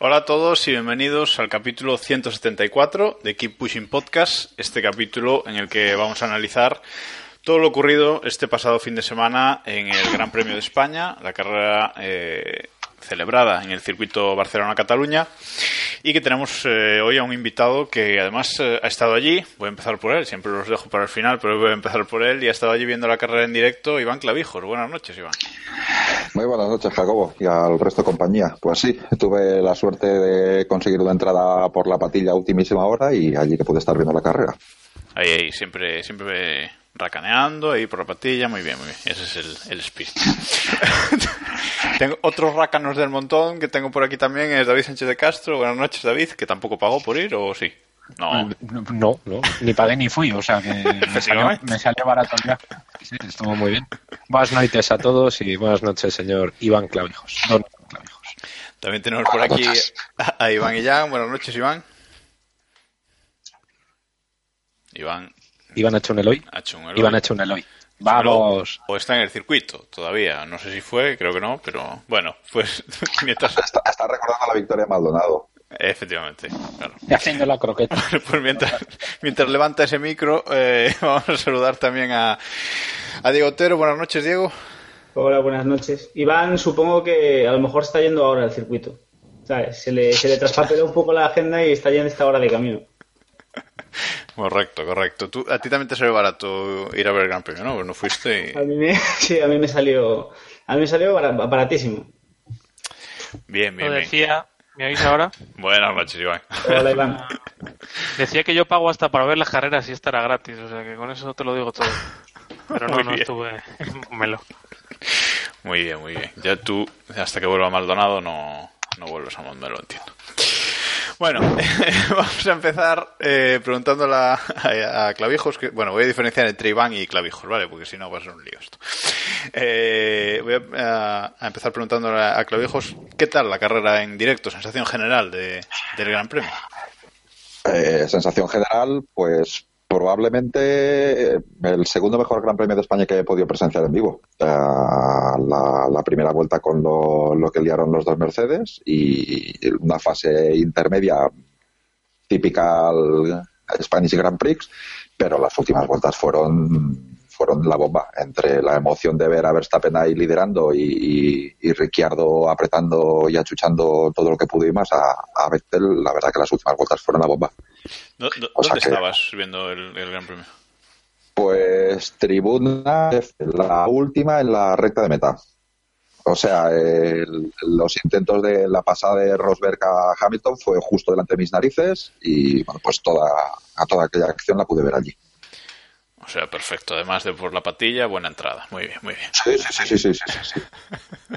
Hola a todos y bienvenidos al capítulo 174 de Keep Pushing Podcast, este capítulo en el que vamos a analizar todo lo ocurrido este pasado fin de semana en el Gran Premio de España, la carrera eh, celebrada en el circuito Barcelona-Cataluña y que tenemos eh, hoy a un invitado que además eh, ha estado allí, voy a empezar por él, siempre los dejo para el final, pero voy a empezar por él y ha estado allí viendo la carrera en directo, Iván Clavijos. Buenas noches, Iván. Muy buenas noches, Jacobo, y al resto de compañía. Pues sí, tuve la suerte de conseguir una entrada por la patilla a ultimísima hora y allí que pude estar viendo la carrera. Ahí, ahí, siempre, siempre racaneando, ahí por la patilla, muy bien, muy bien. Ese es el, el espíritu. tengo otros rácanos del montón que tengo por aquí también, es David Sánchez de Castro. Buenas noches, David, que tampoco pagó por ir, ¿o sí? No. No, no, ni pagué ni fui, o sea que me salió, me salió barato ya. Sí, estuvo muy bien. Buenas noches a todos y buenas noches, señor Iván Clavijos. Don Clavijos. También tenemos por aquí a, a Iván Illán. Buenas noches, Iván. Iván Iván ha hecho un Eloy. ha hecho un Eloy. Iván ha hecho un Eloy. Vamos. O está en el circuito todavía. No sé si fue, creo que no, pero bueno, pues mientras. Está, está recordando la victoria de Maldonado. Efectivamente, claro. Haciendo la croqueta. Pues mientras, mientras levanta ese micro, eh, vamos a saludar también a, a Diego Otero. Buenas noches, Diego. Hola, buenas noches. Iván, supongo que a lo mejor está yendo ahora al circuito. ¿Sabes? Se le, se le traspapeló un poco la agenda y está en esta hora de camino. Correcto, correcto. Tú, a ti también te salió barato ir a ver el Gran Premio, ¿no? Pues no fuiste. y- A mí me, sí, a mí me salió, a mí me salió bara- baratísimo. Bien, bien, Lo bien. decía, ¿me oís ahora? Buenas noches, Iván. Hola, Iván. Decía que yo pago hasta para ver las carreras y esta era gratis, o sea que con eso te lo digo todo. Pero no, no bien. estuve Melo. Muy bien, muy bien. Ya tú, hasta que vuelva Maldonado, no, no vuelves a Montmeló, entiendo. Bueno, vamos a empezar eh, preguntándole a, Clavijos, que, bueno, voy a diferenciar entre Iván y Clavijos, ¿vale? Porque si no va a ser un lío esto. Eh, voy a- a empezar preguntándole a Clavijos, ¿qué tal la carrera en directo, sensación general de, del Gran Premio? Eh, sensación general, pues probablemente eh, el segundo mejor Gran Premio de España que he podido presenciar en vivo. Eh, la, la primera vuelta con lo, que liaron los dos Mercedes y una fase intermedia típica al Spanish Grand Prix, pero las últimas vueltas fueron fueron la bomba entre la emoción de ver a Verstappen ahí liderando y, y, Ricciardo apretando y achuchando todo lo que pudo más a, a Vettel, la verdad que las últimas vueltas fueron la bomba. ¿Dó- dó- O sea ¿Dónde que- estabas viendo el, el Gran Premio? Pues tribuna, la última en la recta de meta. O sea, el- los intentos de la pasada de Rosberg a Hamilton fue justo delante de mis narices y bueno, pues toda, a toda aquella acción la pude ver allí. O sea, perfecto. Además de por la patilla, buena entrada. Muy bien, muy bien. Sí, sí, sí, sí, sí, sí, sí.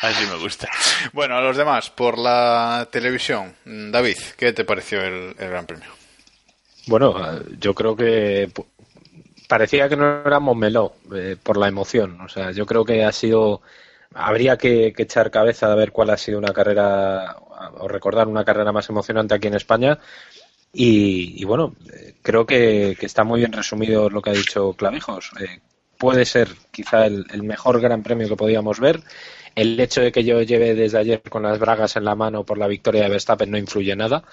Así me gusta. Bueno, a los demás, por la televisión. David, ¿qué te pareció el, el Gran Premio? Bueno, yo creo que parecía que no era Montmeló eh, por la emoción. O sea, yo creo que ha sido. Habría que, que echar cabeza a ver cuál ha sido una carrera o recordar una carrera más emocionante aquí en España. Y, y bueno, eh, creo que, está muy bien resumido lo que ha dicho Clavijos. Eh, puede ser quizá el, el mejor gran premio que podíamos ver. El hecho de que yo lleve desde ayer con las bragas en la mano por la victoria de Verstappen no influye nada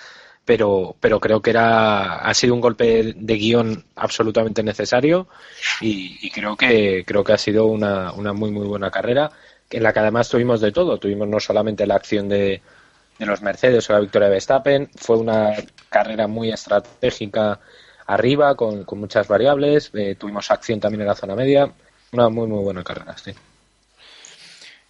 pero, pero creo que era, ha sido un golpe de guion absolutamente necesario y, y creo que creo que ha sido una, una muy muy buena carrera en la que además tuvimos de todo, tuvimos no solamente la acción de, de los Mercedes o la victoria de Verstappen, fue una carrera muy estratégica arriba con, con muchas variables, eh, tuvimos acción también en la zona media, una muy muy buena carrera, sí.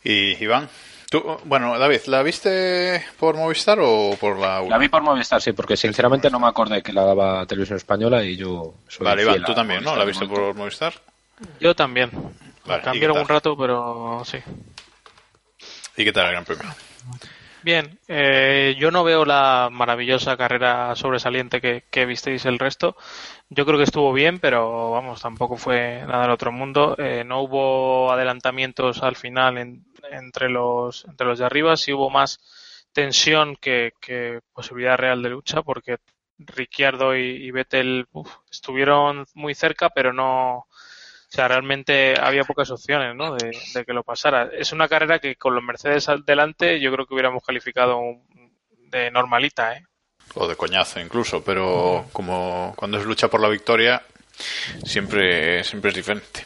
Y Iván, tú, bueno, David, ¿la viste por Movistar o por la La vi por Movistar, sí, porque sinceramente no me acordé que la daba Televisión Española y yo soy Vale, Iván, tú también, ¿no? ¿La viste por Movistar? Yo también. Vale, ¿y Cambiaron qué un tal? rato, pero sí. ¿Y qué tal el Gran Premio? Bien, eh, yo no veo la maravillosa carrera sobresaliente que, que visteis el resto. Yo creo que estuvo bien, pero vamos, tampoco fue nada del otro mundo. Eh, no hubo adelantamientos al final en- entre los entre los de arriba, sí hubo más tensión que, que posibilidad real de lucha, porque Ricciardo y, y Vettel estuvieron muy cerca, pero no, o sea, realmente había pocas opciones, ¿no? De, de que lo pasara. Es una carrera que con los Mercedes al delante yo creo que hubiéramos calificado de normalita, ¿eh? O de coñazo incluso, pero como cuando es lucha por la victoria, siempre, siempre es diferente.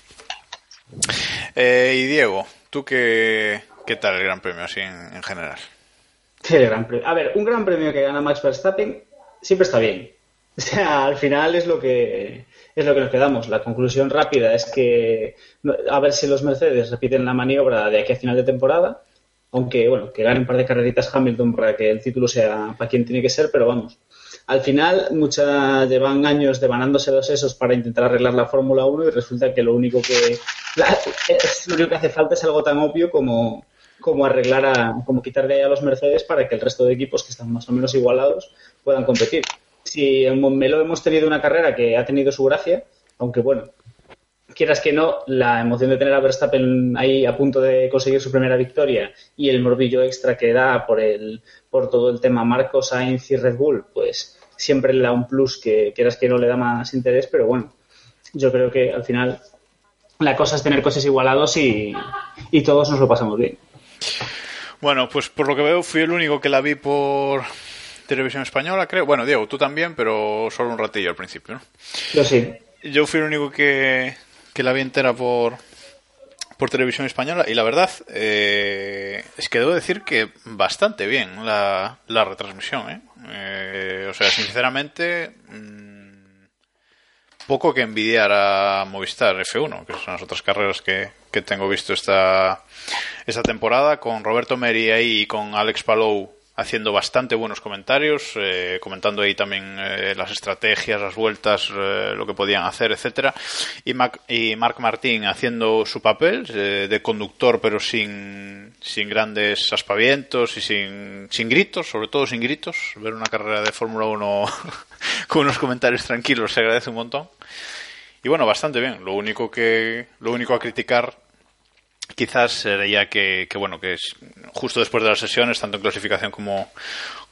Eh, y Diego, ¿tú qué, qué tal el Gran Premio así en, en general? El Gran Premio. A ver, un gran premio que gana Max Verstappen siempre está bien. O sea, al final es lo que es lo que nos quedamos. La conclusión rápida es que a ver si los Mercedes repiten la maniobra de aquí a final de temporada, aunque bueno, que ganen un par de carreritas Hamilton para que el título sea para quien tiene que ser, pero vamos. Al final, muchas llevan años devanándose los sesos para intentar arreglar la Fórmula 1 y resulta que lo único que la- es, lo único que hace falta es algo tan obvio como como arreglar a, como quitar de ahí a los Mercedes para que el resto de equipos que están más o menos igualados puedan competir. Si en Montmeló hemos tenido una carrera que ha tenido su gracia, aunque bueno, quieras que no, la emoción de tener a Verstappen ahí a punto de conseguir su primera victoria y el morbillo extra que da por el por todo el tema Marcos Sainz y Red Bull, pues siempre le da un plus que quieras que no le da más interés, pero bueno, yo creo que al final la cosa es tener cosas igualados y, y todos nos lo pasamos bien. Bueno, pues por lo que veo fui el único que la vi por televisión española, creo. Bueno, Diego, tú también, pero solo un ratillo al principio, ¿no? Yo sí. Yo fui el único que, que la vi entera por, por televisión española y la verdad eh, es que debo decir que bastante bien la, la retransmisión. ¿eh? Eh, o sea, sinceramente, mm, poco que envidiar a Movistar F1, que son las otras carreras que, que tengo visto esta, esta temporada, con Roberto Meri ahí y con Alex Palou haciendo bastante buenos comentarios, eh, comentando ahí también eh, las estrategias, las vueltas, eh, lo que podían hacer, etcétera, y, Mac, y Martín haciendo su papel de conductor, pero sin, sin grandes aspavientos y sin, sin gritos, sobre todo sin gritos. Ver una carrera de Fórmula 1 con unos comentarios tranquilos se agradece un montón. Y bueno, bastante bien. Lo único que, lo único a criticar quizás sería que, que, bueno que justo después de las sesiones tanto en clasificación como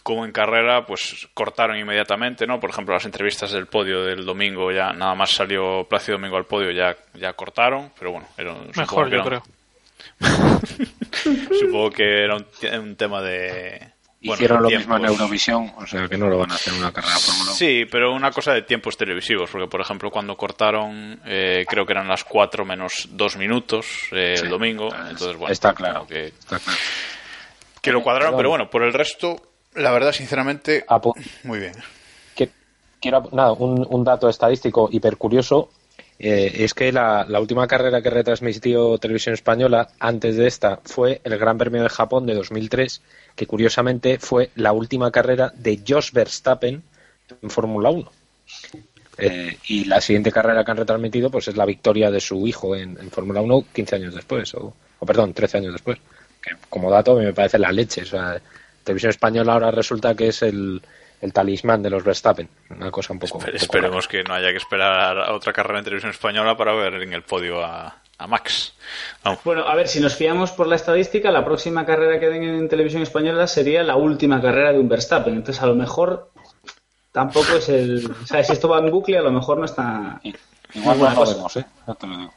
como en carrera pues cortaron inmediatamente no por ejemplo las entrevistas del podio del domingo ya nada más salió Plácido Domingo al podio ya ya cortaron pero bueno era un- Mejor, yo creo. supongo que era un, un tema de bueno, Hicieron lo tiempos. mismo en Eurovisión, o sea que no lo van a hacer en una carrera Fórmula 1. Sí, pero una cosa de tiempos televisivos, porque por ejemplo cuando cortaron, eh, creo que eran las 4 menos 2 minutos eh, Sí, el domingo, es- entonces bueno, está claro. que, Está claro. que lo cuadraron, Perdón. pero bueno, por el resto, la verdad, sinceramente, Apu- muy bien. que- quiero nada, un, un dato estadístico hiper curioso eh, es que la, la última carrera que retransmitió Televisión Española antes de esta fue el Gran Premio de Japón de 2003, que curiosamente fue la última carrera de Jos Verstappen en Fórmula 1. Eh, y la siguiente carrera que han retransmitido pues es la victoria de su hijo en, en Fórmula 1 15 años después, o, o perdón, 13 años después. Que como dato me parece la leche. O sea, Televisión Española ahora resulta que es el, el talismán de los Verstappen. Una cosa un poco. un poco Esperemos que no haya que esperar a otra carrera en televisión española para ver en el podio a, a Max. Vamos. Bueno, a ver, si nos fiamos por la estadística, la próxima carrera que den en televisión española sería la última carrera de un Verstappen. Entonces, a lo mejor tampoco es el. O sea, si esto va en bucle, a lo mejor no está. Igual no cosa. podemos, ¿eh? Ya te lo digo.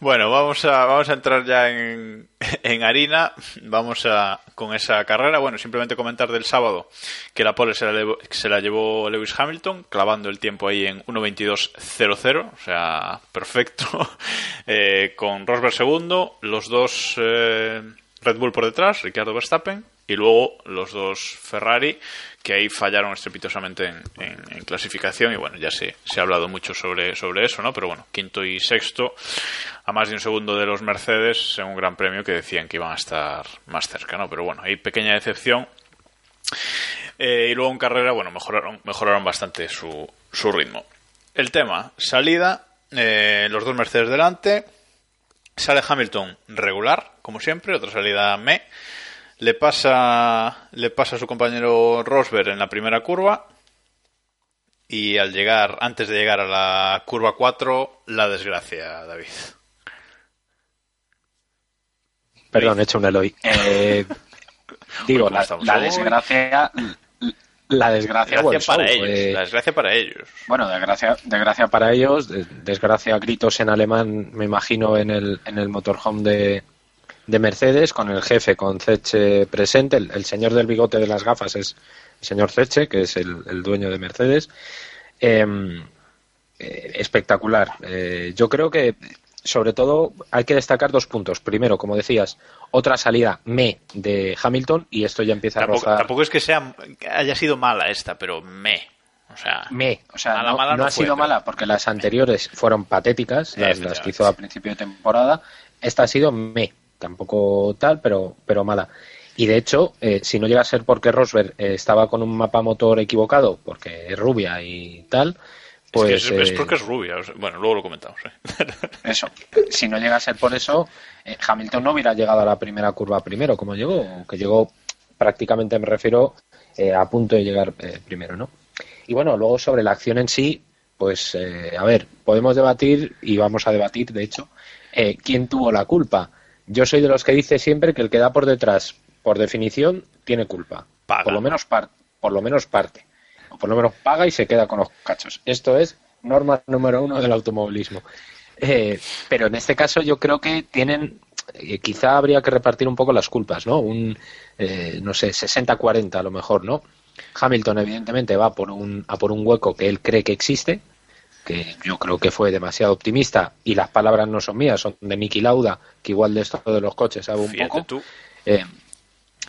Bueno, vamos a, vamos a entrar ya en, en harina. Vamos a con esa carrera. Bueno, simplemente comentar del sábado que la pole se la, se la llevó Lewis Hamilton, clavando el tiempo ahí en 1.22.00, o sea, perfecto. Eh, con Rosberg segundo, los dos eh, Red Bull por detrás, Ricardo Verstappen, y luego los dos Ferrari, que ahí fallaron estrepitosamente en, en- en clasificación. Y bueno, ya se, se ha hablado mucho sobre, sobre eso, ¿no? Pero bueno, quinto y sexto, a más de un segundo de los Mercedes en un gran premio que decían que iban a estar más cerca, ¿no? Pero bueno, hay pequeña decepción. Eh, y luego en carrera, bueno, mejoraron, mejoraron bastante su, su ritmo. El tema, salida eh, los dos Mercedes delante. Sale Hamilton regular, como siempre, otra salida me. Le pasa, le pasa a su compañero Rosberg en la primera curva. Y al llegar, antes de llegar a la curva 4, la desgracia, David. Perdón, he hecho un Eloy. Eh, digo, ¿Cómo la, estamos la desgracia. La desgracia, para show, ellos. eh, La desgracia para ellos. Bueno, desgracia, desgracia para ellos, de- desgracia gritos en alemán, me imagino, en el, en el motorhome de, de Mercedes, con el jefe, con Zeche presente. El, el señor del bigote de las gafas es el señor Zeche, que es el, el dueño de Mercedes. Em, eh, espectacular. Eh, yo creo que, sobre todo, hay que destacar dos puntos. Primero, como decías, otra salida me de Hamilton, y esto ya empieza a Tampoco, rozar. tampoco es que sea haya sido mala esta, pero me. O sea, Me, o sea, Mala, no, mala no no ha fue, sido pero- mala porque las anteriores fueron patéticas, las, las que hizo a principio de temporada. Esta ha sido me, tampoco tal, pero, pero mala. Y de hecho, eh, si no llega a ser porque Rosberg eh, estaba con un mapa motor equivocado, porque es rubia y tal, pues es, que es, es eh, porque es rubia. bueno, luego lo comentamos. ¿eh? eso. Si no llega a ser por eso, eh, Hamilton no hubiera llegado a la primera curva primero, como llegó, que llegó prácticamente, me refiero, eh, a punto de llegar eh, primero, ¿no? Y bueno, luego sobre la acción en sí, pues, eh, a ver, podemos debatir, y vamos a debatir, de hecho, eh, quién tuvo la culpa. Yo soy de los que dice siempre que el que da por detrás, por definición, tiene culpa. Paga. Por lo menos par- por lo menos parte. O por lo menos paga y se queda con los cachos. Esto es norma número uno del automovilismo. Eh, pero en este caso yo creo que tienen, eh, quizá habría que repartir un poco las culpas, ¿no? Un, eh, no sé, 60-40 a lo mejor, ¿no? Hamilton evidentemente va por un, a por un hueco que él cree que existe, que yo creo que fue demasiado optimista y las palabras no son mías, son de Niki Lauda, que igual de esto de los coches sabe un Fíjate poco. tú. Eh,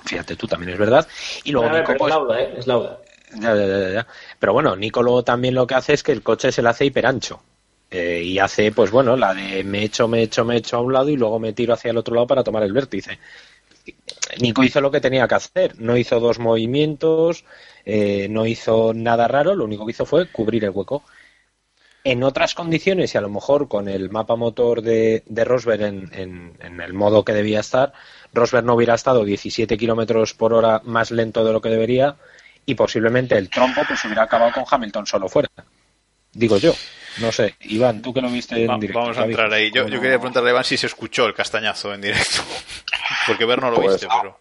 fíjate tú, también es verdad. Y luego ver, Nico, pero pues, es Lauda, ¿eh? Es Lauda. ya, ya, ya, ya. Pero bueno, Nico luego también lo que hace es que el coche se le hace hiperancho. Eh, y hace, pues bueno, la de me echo, me echo, me echo a un lado y luego me tiro hacia el otro lado para tomar el vértice. Nico hizo lo que tenía que hacer. No hizo dos movimientos, eh, no hizo nada raro, lo único que hizo fue cubrir el hueco. En otras condiciones, y a lo mejor con el mapa motor de, de Rosberg en, en- en el modo que debía estar, Rosberg no hubiera estado 17 kilómetros por hora más lento de lo que debería y posiblemente el trompo pues hubiera acabado con Hamilton solo fuera. Digo yo. No sé. Iván, tú que lo viste en Va- directo. vamos a entrar ahí. Yo, quería preguntarle a Iván si se escuchó el castañazo en directo. Porque ver no lo Pues viste, pero.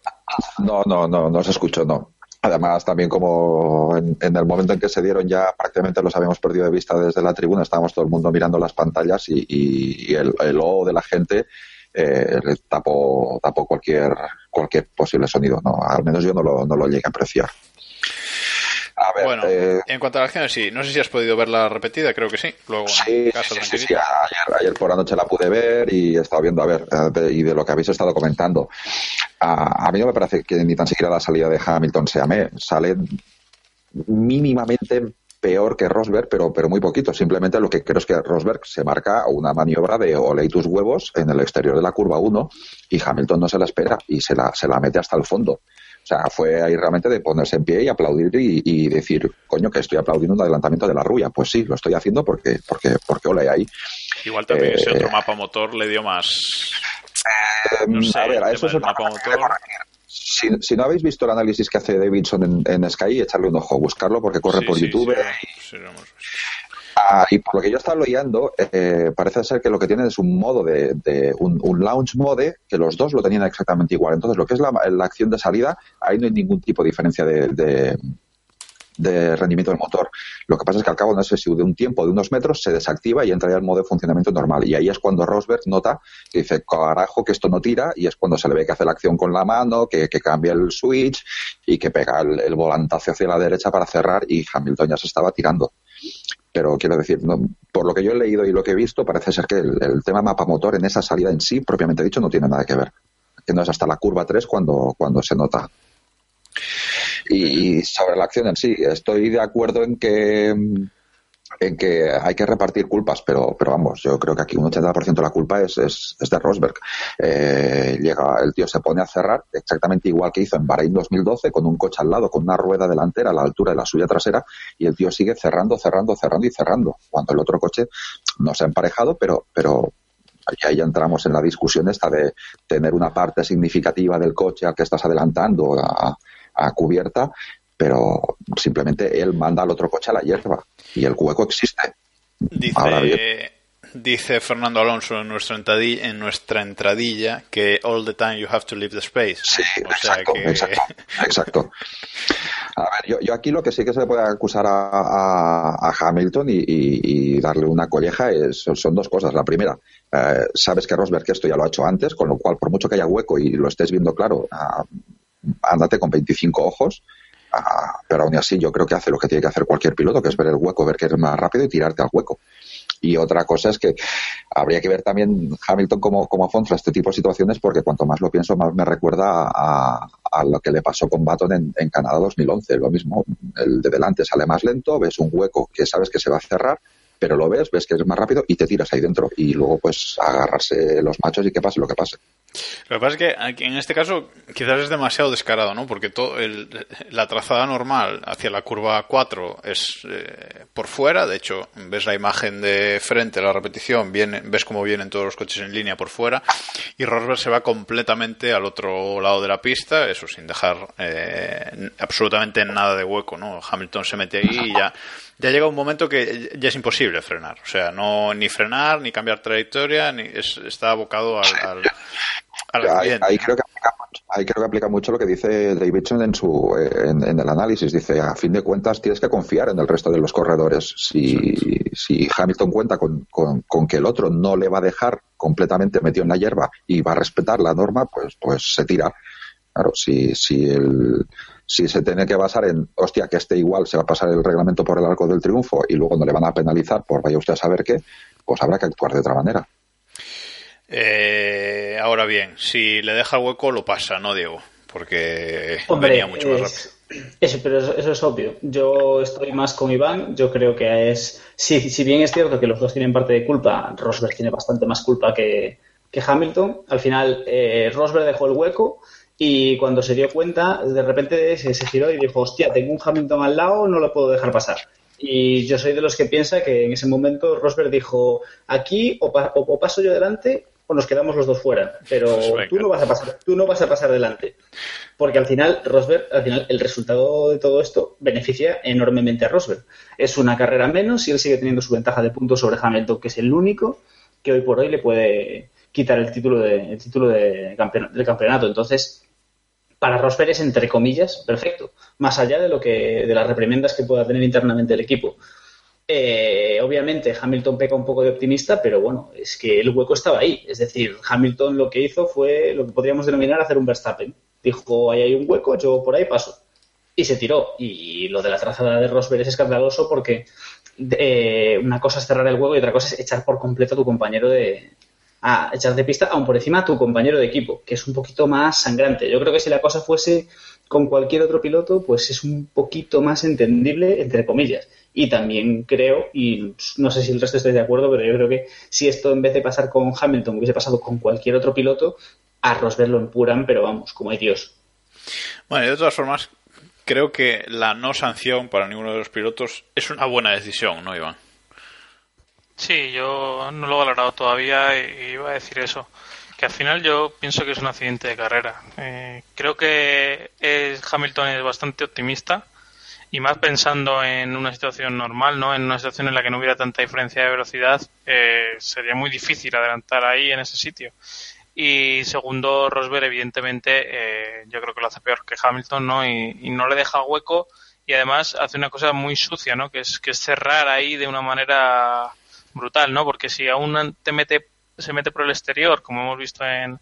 No, no, no, no se escuchó, no. Además, también como en, en el momento en que se dieron ya prácticamente los habíamos perdido de vista desde la tribuna, estábamos todo el mundo mirando las pantallas y, el, el ojo de la gente eh, tapó, tapó cualquier, cualquier posible sonido. No, al menos yo no lo llegué a apreciar. A ver, Bueno, eh, en cuanto a la acción, sí. No sé si has podido verla repetida, creo que sí. Luego, Sí, casa, sí, sí, sí. Ayer, ayer por la noche la pude ver y he estado viendo, a ver, eh, de- y de lo que habéis estado comentando. A, a mí no me parece que ni tan siquiera la salida de Hamilton sea me. Sale mínimamente peor que Rosberg, pero, pero muy poquito. Simplemente lo que creo es que Rosberg se marca una maniobra de ole tus huevos en el exterior de la curva 1 y Hamilton no se la espera y se la, se la mete hasta el fondo. O sea, fue ahí realmente de ponerse en pie y aplaudir y, y decir, coño, que estoy aplaudiendo un adelantamiento de la rubia. Pues sí, lo estoy haciendo porque, porque, porque ole ahí. Igual también ese Eh, otro mapa motor le dio más. No Eh, sé, a ver, a eso es mapa motor. Si, si no habéis visto el análisis que hace Davidson en, en Sky, echarle un ojo, buscarlo porque corre Sí, por sí, YouTube. sí, Ah, y por lo que yo estaba leyendo, eh, parece ser que lo que tienen es un modo de, de un, un launch mode que los dos lo tenían exactamente igual. Entonces, lo que es la, la acción de salida, ahí no hay ningún tipo de diferencia de, de, de rendimiento del motor. Lo que pasa es que al cabo, no sé si de un tiempo de unos metros, se desactiva y entra ya el modo de funcionamiento normal. Y ahí es cuando Rosberg nota que dice, carajo, que esto no tira, y es cuando se le ve que hace la acción con la mano, que, que cambia el switch y que pega el, el volantazo hacia la derecha para cerrar y Hamilton ya se estaba tirando pero quiero decir, no, por lo que yo he leído y lo que he visto, parece ser que el, tema mapa motor en esa salida en sí, propiamente dicho, no tiene nada que ver. Que no es hasta la curva 3 cuando, cuando se nota. Y, y sobre la acción en sí, estoy de acuerdo en que mm, en que hay que repartir culpas, pero, pero vamos, yo creo que aquí un 80% de la culpa es, es, de Rosberg. Eh, llega, el tío se pone a cerrar exactamente igual que hizo en Bahrein 2012, con un coche al lado, con una rueda delantera a la altura de la suya trasera, y el tío sigue cerrando, cerrando, cerrando y cerrando, cuando el otro coche no se ha emparejado, pero, pero ahí ya entramos en la discusión esta de tener una parte significativa del coche al que estás adelantando a cubierta pero simplemente él manda al otro coche a la hierba y el hueco existe. Dice, dice Fernando Alonso en nuestra, entradilla, en nuestra entradilla que all the time you have to leave the space. Sí, exacto, exacto, A ver, yo, aquí lo que sí que se le puede acusar a, Hamilton y, darle una colleja es, son dos cosas. La primera, eh, sabes que Rosberg esto ya lo ha hecho antes, con lo cual, por mucho que haya hueco y lo estés viendo claro, uh, ándate con 25 ojos pero aún así yo creo que hace lo que tiene que hacer cualquier piloto, que es ver el hueco, ver que es más rápido y tirarte al hueco. Y otra cosa es que habría que ver también Hamilton como, como afronta este tipo de situaciones, porque cuanto más lo pienso, más me recuerda a, lo que le pasó con Baton en, en, Canadá 2011. Lo mismo, el de delante sale más lento, ves un hueco que sabes que se va a cerrar, pero lo ves, ves que es más rápido y te tiras ahí dentro. Y luego, pues, agarrarse los machos y que pase lo que pase. Lo que pasa es que en este caso quizás es demasiado descarado, ¿no? Porque todo la trazada normal hacia la curva 4 es eh, por fuera. De hecho, ves la imagen de frente, la repetición, viene, ves cómo vienen todos los coches en línea por fuera. Y Rosberg se va completamente al otro lado de la pista, eso sin dejar eh, absolutamente nada de hueco, ¿no? Hamilton se mete ahí y ya ya llega un momento que ya es imposible frenar. O sea, no ni frenar, ni cambiar trayectoria, ni está abocado al, al, ahí, creo que aplica, ahí creo que aplica mucho lo que dice Davidson en, su, en, el análisis. Dice, a fin de cuentas, tienes que confiar en el resto de los corredores. Si, si Hamilton cuenta con, con, que el otro no le va a dejar completamente metido en la hierba y va a respetar la norma, pues, pues se tira. Claro, si, si el si se tiene que basar en, hostia, que este igual se va a pasar el reglamento por el arco del triunfo y luego no le van a penalizar por vaya usted a saber qué, pues habrá que actuar de otra manera. Eh, ahora bien, si le deja hueco, lo pasa, ¿no, Diego? Porque venía mucho más rápido. Eso, pero eso, es obvio. Yo estoy más con Iván. Yo creo que es. Si, si bien es cierto que los dos tienen parte de culpa, Rosberg tiene bastante más culpa que, que Hamilton. Al final, eh, Rosberg dejó el hueco y cuando se dio cuenta, de repente se, giró y dijo, hostia, tengo un Hamilton al lado, no lo puedo dejar pasar. Y yo soy de los que piensa que en ese momento Rosberg dijo, aquí o, paso yo delante o nos quedamos los dos fuera, pero pues tú no vas a pasar, tú no vas a pasar delante. Porque al final Rosberg, al final el resultado de todo esto beneficia enormemente a Rosberg. Es una carrera menos y él sigue teniendo su ventaja de puntos sobre Hamilton, que es el único que hoy por hoy le puede quitar el título de, el título de del campeonato. Entonces, para Rosberg es entre comillas perfecto, más allá de lo que de las reprimendas que pueda tener internamente el equipo. Eh, obviamente Hamilton peca un poco de optimista, pero bueno, es que el hueco estaba ahí. Es decir, Hamilton lo que hizo fue lo que podríamos denominar hacer un Verstappen. Dijo, ahí hay un hueco, yo por ahí paso. Y se tiró. Y lo de la trazada de Rosberg es escandaloso porque eh, una cosa es cerrar el hueco y otra cosa es echar por completo a tu compañero de, a echar de pista aún por encima a tu compañero de equipo, que es un poquito más sangrante. Yo creo que si la cosa fuese con cualquier otro piloto, pues es un poquito más entendible, entre comillas. Y también creo, y no sé si el resto estáis de acuerdo, pero yo creo que si esto en vez de pasar con Hamilton hubiese pasado con cualquier otro piloto, a Rosberg lo empuran, pero vamos, como hay Dios. Bueno, de todas formas, creo que la no sanción para ninguno de los pilotos es una buena decisión, ¿no, Iván? Sí, yo no lo he valorado todavía y iba a decir eso. Que al final yo pienso que es un accidente de carrera. Eh, creo que Hamilton es bastante optimista y más pensando en una situación normal, ¿no? En una situación en la que no hubiera tanta diferencia de velocidad, eh, sería muy difícil adelantar ahí en ese sitio. Y segundo, Rosberg, evidentemente, eh, yo creo que lo hace peor que Hamilton, ¿no? Y, y, no le deja hueco y además hace una cosa muy sucia, ¿no? Que es, que es cerrar ahí de una manera brutal, ¿no? Porque si aún te mete, se mete por el exterior, como hemos visto en,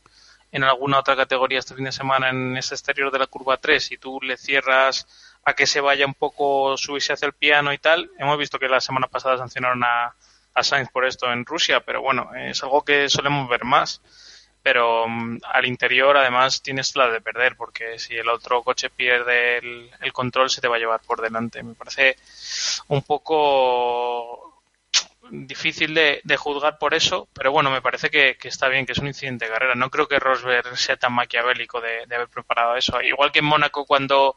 en alguna otra categoría este fin de semana en ese exterior de la curva 3 y tú le cierras a que se vaya un poco, subirse hacia el piano y tal, hemos visto que la semana pasada sancionaron a, a Sainz por esto en Rusia, pero bueno, es algo que solemos ver más. pero mm, al interior además tienes la de perder, porque si el otro coche pierde el, el control se te va a llevar por delante. Me parece un poco difícil de, de, juzgar por eso, pero bueno, me parece que, está bien, que es un incidente de carrera. No creo que Rosberg sea tan maquiavélico de, de haber preparado eso. Igual que en Mónaco cuando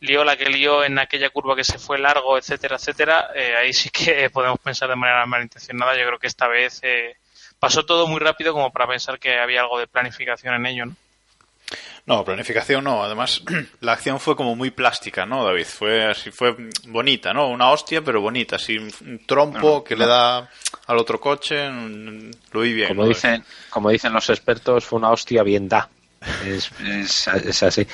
lió la que lió en aquella curva que se fue largo, etcétera, etcétera, eh, ahí sí que podemos pensar de manera malintencionada. Yo creo que esta vez eh, pasó todo muy rápido como para pensar que había algo de planificación en ello, ¿no? No, planificación no. Además, la acción fue como muy plástica, ¿no, David? Fue así, fue bonita, ¿no? Una hostia, pero bonita. Así, un trompo no, que no. le da al otro coche. Lo vi bien. Como, ¿no? dicen, como dicen los expertos, fue una hostia bien da. Es, es, es, así.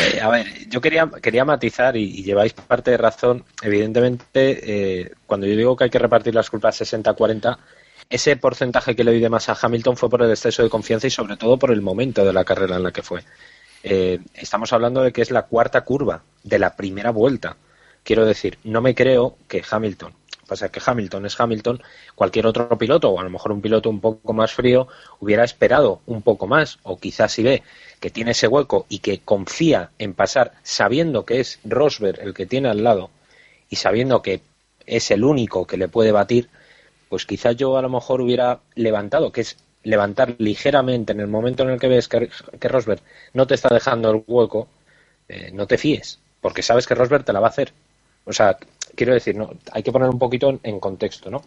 Eh, a ver, yo quería, quería matizar y, y, lleváis parte de razón. Evidentemente, eh, cuando yo digo que hay que repartir las culpas 60-40, ese porcentaje que le doy de más a Hamilton fue por el exceso de confianza y sobre todo por el momento de la carrera en la que fue. Eh, estamos hablando de que es la cuarta curva de la primera vuelta. Quiero decir, no me creo que Hamilton, pasa que Hamilton es Hamilton, cualquier otro piloto, o a lo mejor un piloto un poco más frío, hubiera esperado un poco más, o quizás si ve que tiene ese hueco y que confía en pasar sabiendo que es Rosberg el que tiene al lado y sabiendo que es el único que le puede batir, pues quizás yo a lo mejor hubiera levantado, que es levantar ligeramente en el momento en el que ves que, Rosberg no te está dejando el hueco, eh, no te fíes, porque sabes que Rosberg te la va a hacer. O sea, quiero decir, no, hay que poner un poquito en, contexto, ¿no?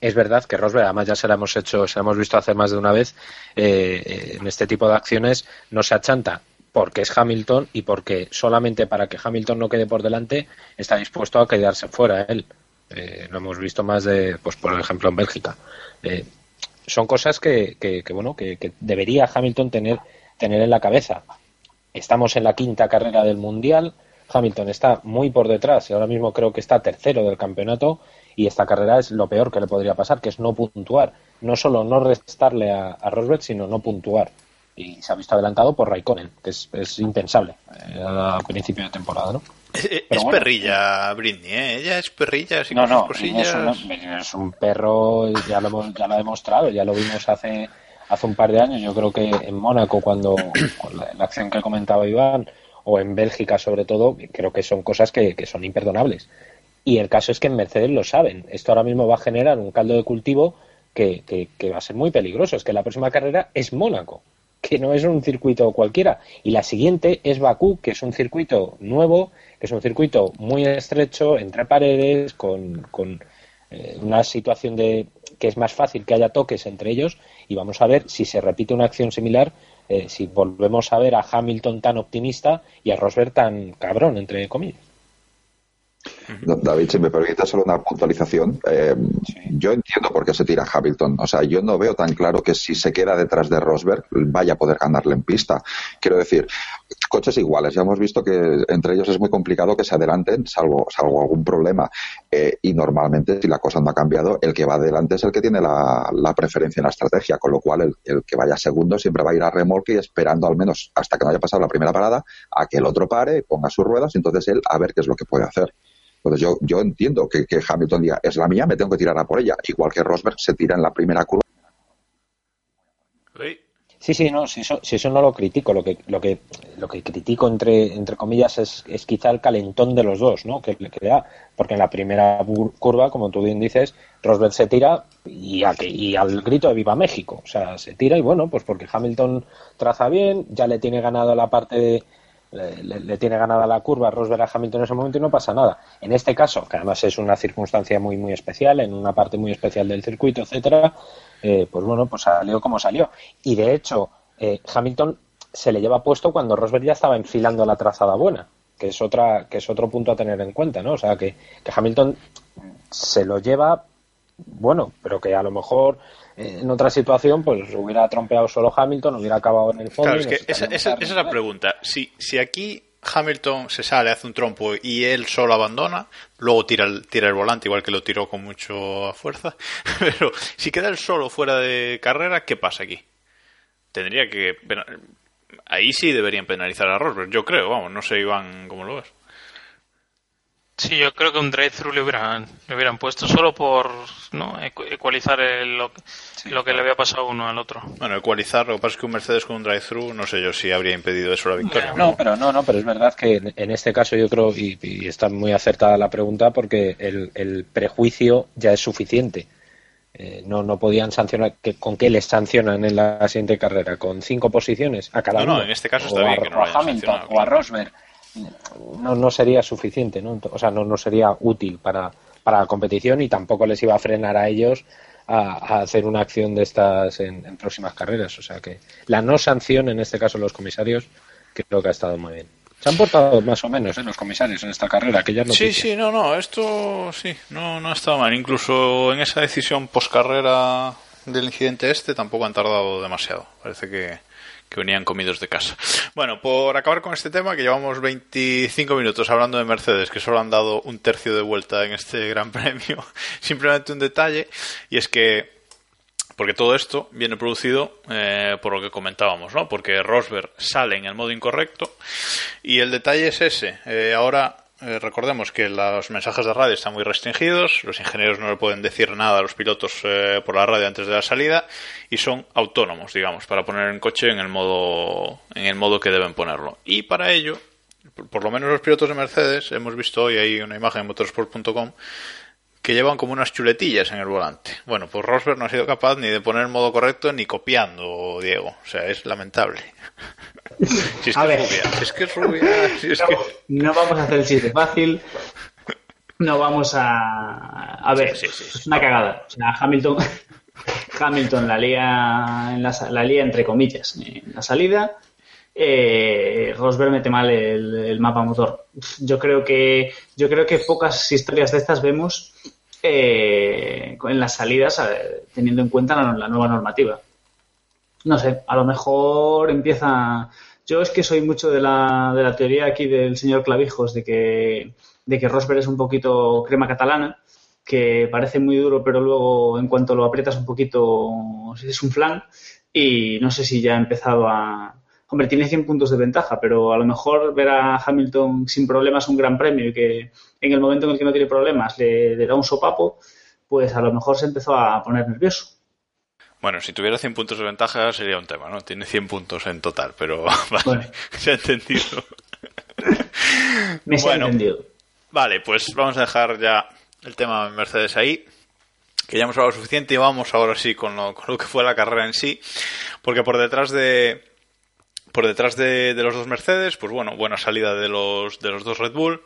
Es verdad que Rosberg, además ya se la hemos hecho, se la hemos visto hacer más de una vez, eh, en este tipo de acciones no se achanta porque es Hamilton y porque solamente para que Hamilton no quede por delante está dispuesto a quedarse fuera él. Eh, lo hemos visto más de, pues por ejemplo, en Bélgica. Eh, son cosas que, que, que bueno, que, que, debería Hamilton tener, tener en la cabeza. Estamos en la quinta carrera del Mundial, Hamilton está muy por detrás y ahora mismo creo que está tercero del campeonato y esta carrera es lo peor que le podría pasar, que es no puntuar. No solo no restarle a, a Rosberg, sino no puntuar. Y se ha visto adelantado por Raikkonen, que es, es impensable eh, a principio de temporada, ¿no? Es, es bueno, perrilla, Britney, ¿eh? Ella es perrilla, así no, con no, cosillas. Es, una, es, un perro, ya lo, hemos, ya lo ha demostrado, ya lo vimos hace, hace un par de años. Yo creo que en Mónaco, cuando la, la acción que comentaba Iván, o en Bélgica sobre todo, creo que son cosas que, que son imperdonables. Y el caso es que en Mercedes lo saben. Esto ahora mismo va a generar un caldo de cultivo que, que, que, va a ser muy peligroso. Es que la próxima carrera es Mónaco, que no es un circuito cualquiera. Y la siguiente es Bakú, que es un circuito nuevo, que es un circuito muy estrecho, entre paredes, con, con eh, una situación de que es más fácil que haya toques entre ellos. Y vamos a ver si se repite una acción similar eh, si volvemos a ver a Hamilton tan optimista y a Rosberg tan cabrón, entre comillas. David, si me permite solo una puntualización, eh, sí. yo entiendo por qué se tira Hamilton. O sea, yo no veo tan claro que si se queda detrás de Rosberg vaya a poder ganarle en pista. Quiero decir, coches iguales. Ya hemos visto que entre ellos es muy complicado que se adelanten, salvo, salvo algún problema. Eh, y normalmente, si la cosa no ha cambiado, el que va adelante es el que tiene la, la preferencia en la estrategia. Con lo cual, el, el, que vaya segundo siempre va a ir a remolque y esperando al menos hasta que no haya pasado la primera parada a que el otro pare, ponga sus ruedas y entonces él a ver qué es lo que puede hacer. Entonces yo, yo entiendo que, que, Hamilton diga, es la mía, me tengo que tirar a por ella. Igual que Rosberg se tira en la primera curva. Sí, sí, no, si eso, si eso no lo critico, lo que, lo que, lo que critico entre, entre comillas es, es quizá el calentón de los dos, ¿no? Que, que da, porque en la primera curva, como tú bien dices, Rosberg se tira y, a, y al grito de Viva México, o sea, se tira y bueno, pues porque Hamilton traza bien, ya le tiene ganado la parte de, le, le, tiene ganada la curva Rosberg a Hamilton en ese momento y no pasa nada. En este caso, que además es una circunstancia muy muy especial, en una parte muy especial del circuito, etcétera, eh, pues bueno, pues salió como salió. Y de hecho, eh, Hamilton se le lleva puesto cuando Rosberg ya estaba enfilando la trazada buena, que es otra, que es otro punto a tener en cuenta, ¿no? O sea que, que Hamilton se lo lleva bueno, pero que a lo mejor en otra situación pues hubiera trompeado solo Hamilton, hubiera acabado en el fondo. Claro, es que esa, esa, esa, es la pregunta. Si, si aquí Hamilton se sale, hace un trompo y él solo abandona, luego tira el, tira el volante, igual que lo tiró con mucha fuerza, pero si queda él solo fuera de carrera, ¿qué pasa aquí? Tendría que... Ahí sí deberían penalizar a Rosberg, yo creo, vamos, no sé Iván cómo lo ves. Sí, yo creo que un drive-thru le hubieran, le hubieran puesto solo por ¿no? ecualizar el, lo, lo, que le había pasado uno al otro. Bueno, ecualizar, lo que pasa es que un Mercedes con un drive-thru, no sé yo si habría impedido eso la victoria. No, pero no, no, pero es verdad que en, este caso yo creo, y, y, está muy acertada la pregunta, porque el, el prejuicio ya es suficiente. Eh, no, no podían sancionar. Que, ¿Con qué les sancionan en la siguiente carrera? ¿Con cinco posiciones a cada no, uno? No, en este caso está bien a, que no a Hamilton o a Rosberg no, no sería suficiente, ¿no? O sea, no, no sería útil para, para la competición y tampoco les iba a frenar a ellos a, a hacer una acción de estas en, en, próximas carreras. O sea que la no sanción, en este caso los comisarios, creo que ha estado muy bien. Se han portado más o menos ¿eh? los comisarios en esta carrera, que ya no. Sí, sí, no, no, esto sí, no, no ha estado mal. Incluso en esa decisión post-carrera del incidente este tampoco han tardado demasiado. Parece que, que venían comidos de casa. Bueno, por acabar con este tema, que llevamos 25 minutos hablando de Mercedes, que solo han dado un tercio de vuelta en este Gran Premio, simplemente un detalle, y es que, porque todo esto viene producido eh, por lo que comentábamos, ¿no? Porque Rosberg sale en el modo incorrecto, y el detalle es ese. Eh, ahora eh, recordemos que los mensajes de radio están muy restringidos, los ingenieros no le pueden decir nada a los pilotos eh, por la radio antes de la salida y son autónomos, digamos, para poner el coche en el modo en el modo que deben ponerlo. Y para ello, por, lo menos los pilotos de Mercedes, hemos visto hoy ahí una imagen en motorsport.com que llevan como unas chuletillas en el volante. Bueno, pues Rosberg no ha sido capaz ni de poner el modo correcto ni copiando, Diego. O sea, es lamentable. Si es, A que ver. es rubia, si es que es rubia, si es no, que... no vamos a hacer el chiste fácil. No vamos a. A ver, Sí, sí, sí. es una cagada. O sea, Hamilton. Hamilton la lía, en la, la lía entre comillas en la salida. Eh, Rosberg mete mal el, mapa motor. Yo creo que yo creo que pocas historias de estas vemos eh, en las salidas eh, teniendo en cuenta la, la nueva normativa. No sé, a lo mejor empieza. Yo es que soy mucho de la, de la teoría aquí del señor Clavijos de que, de que Rosberg es un poquito crema catalana, que parece muy duro, pero luego en cuanto lo aprietas un poquito es un flan. Y no sé si ya ha empezado a. Hombre, tiene 100 puntos de ventaja, pero a lo mejor ver a Hamilton sin problemas un gran premio y que en el momento en el que no tiene problemas le, le da un sopapo, pues a lo mejor se empezó a poner nervioso. Bueno, si tuviera 100 puntos de ventaja sería un tema, ¿no? Tiene 100 puntos en total, pero vale, Bueno. se ha entendido. Me se Bueno. ha entendido. Vale, pues vamos a dejar ya el tema Mercedes ahí, que ya hemos hablado suficiente y vamos ahora sí con lo, con lo que fue la carrera en sí, porque por detrás de por detrás de, de los dos Mercedes, pues bueno, buena salida de los, de los dos Red Bull.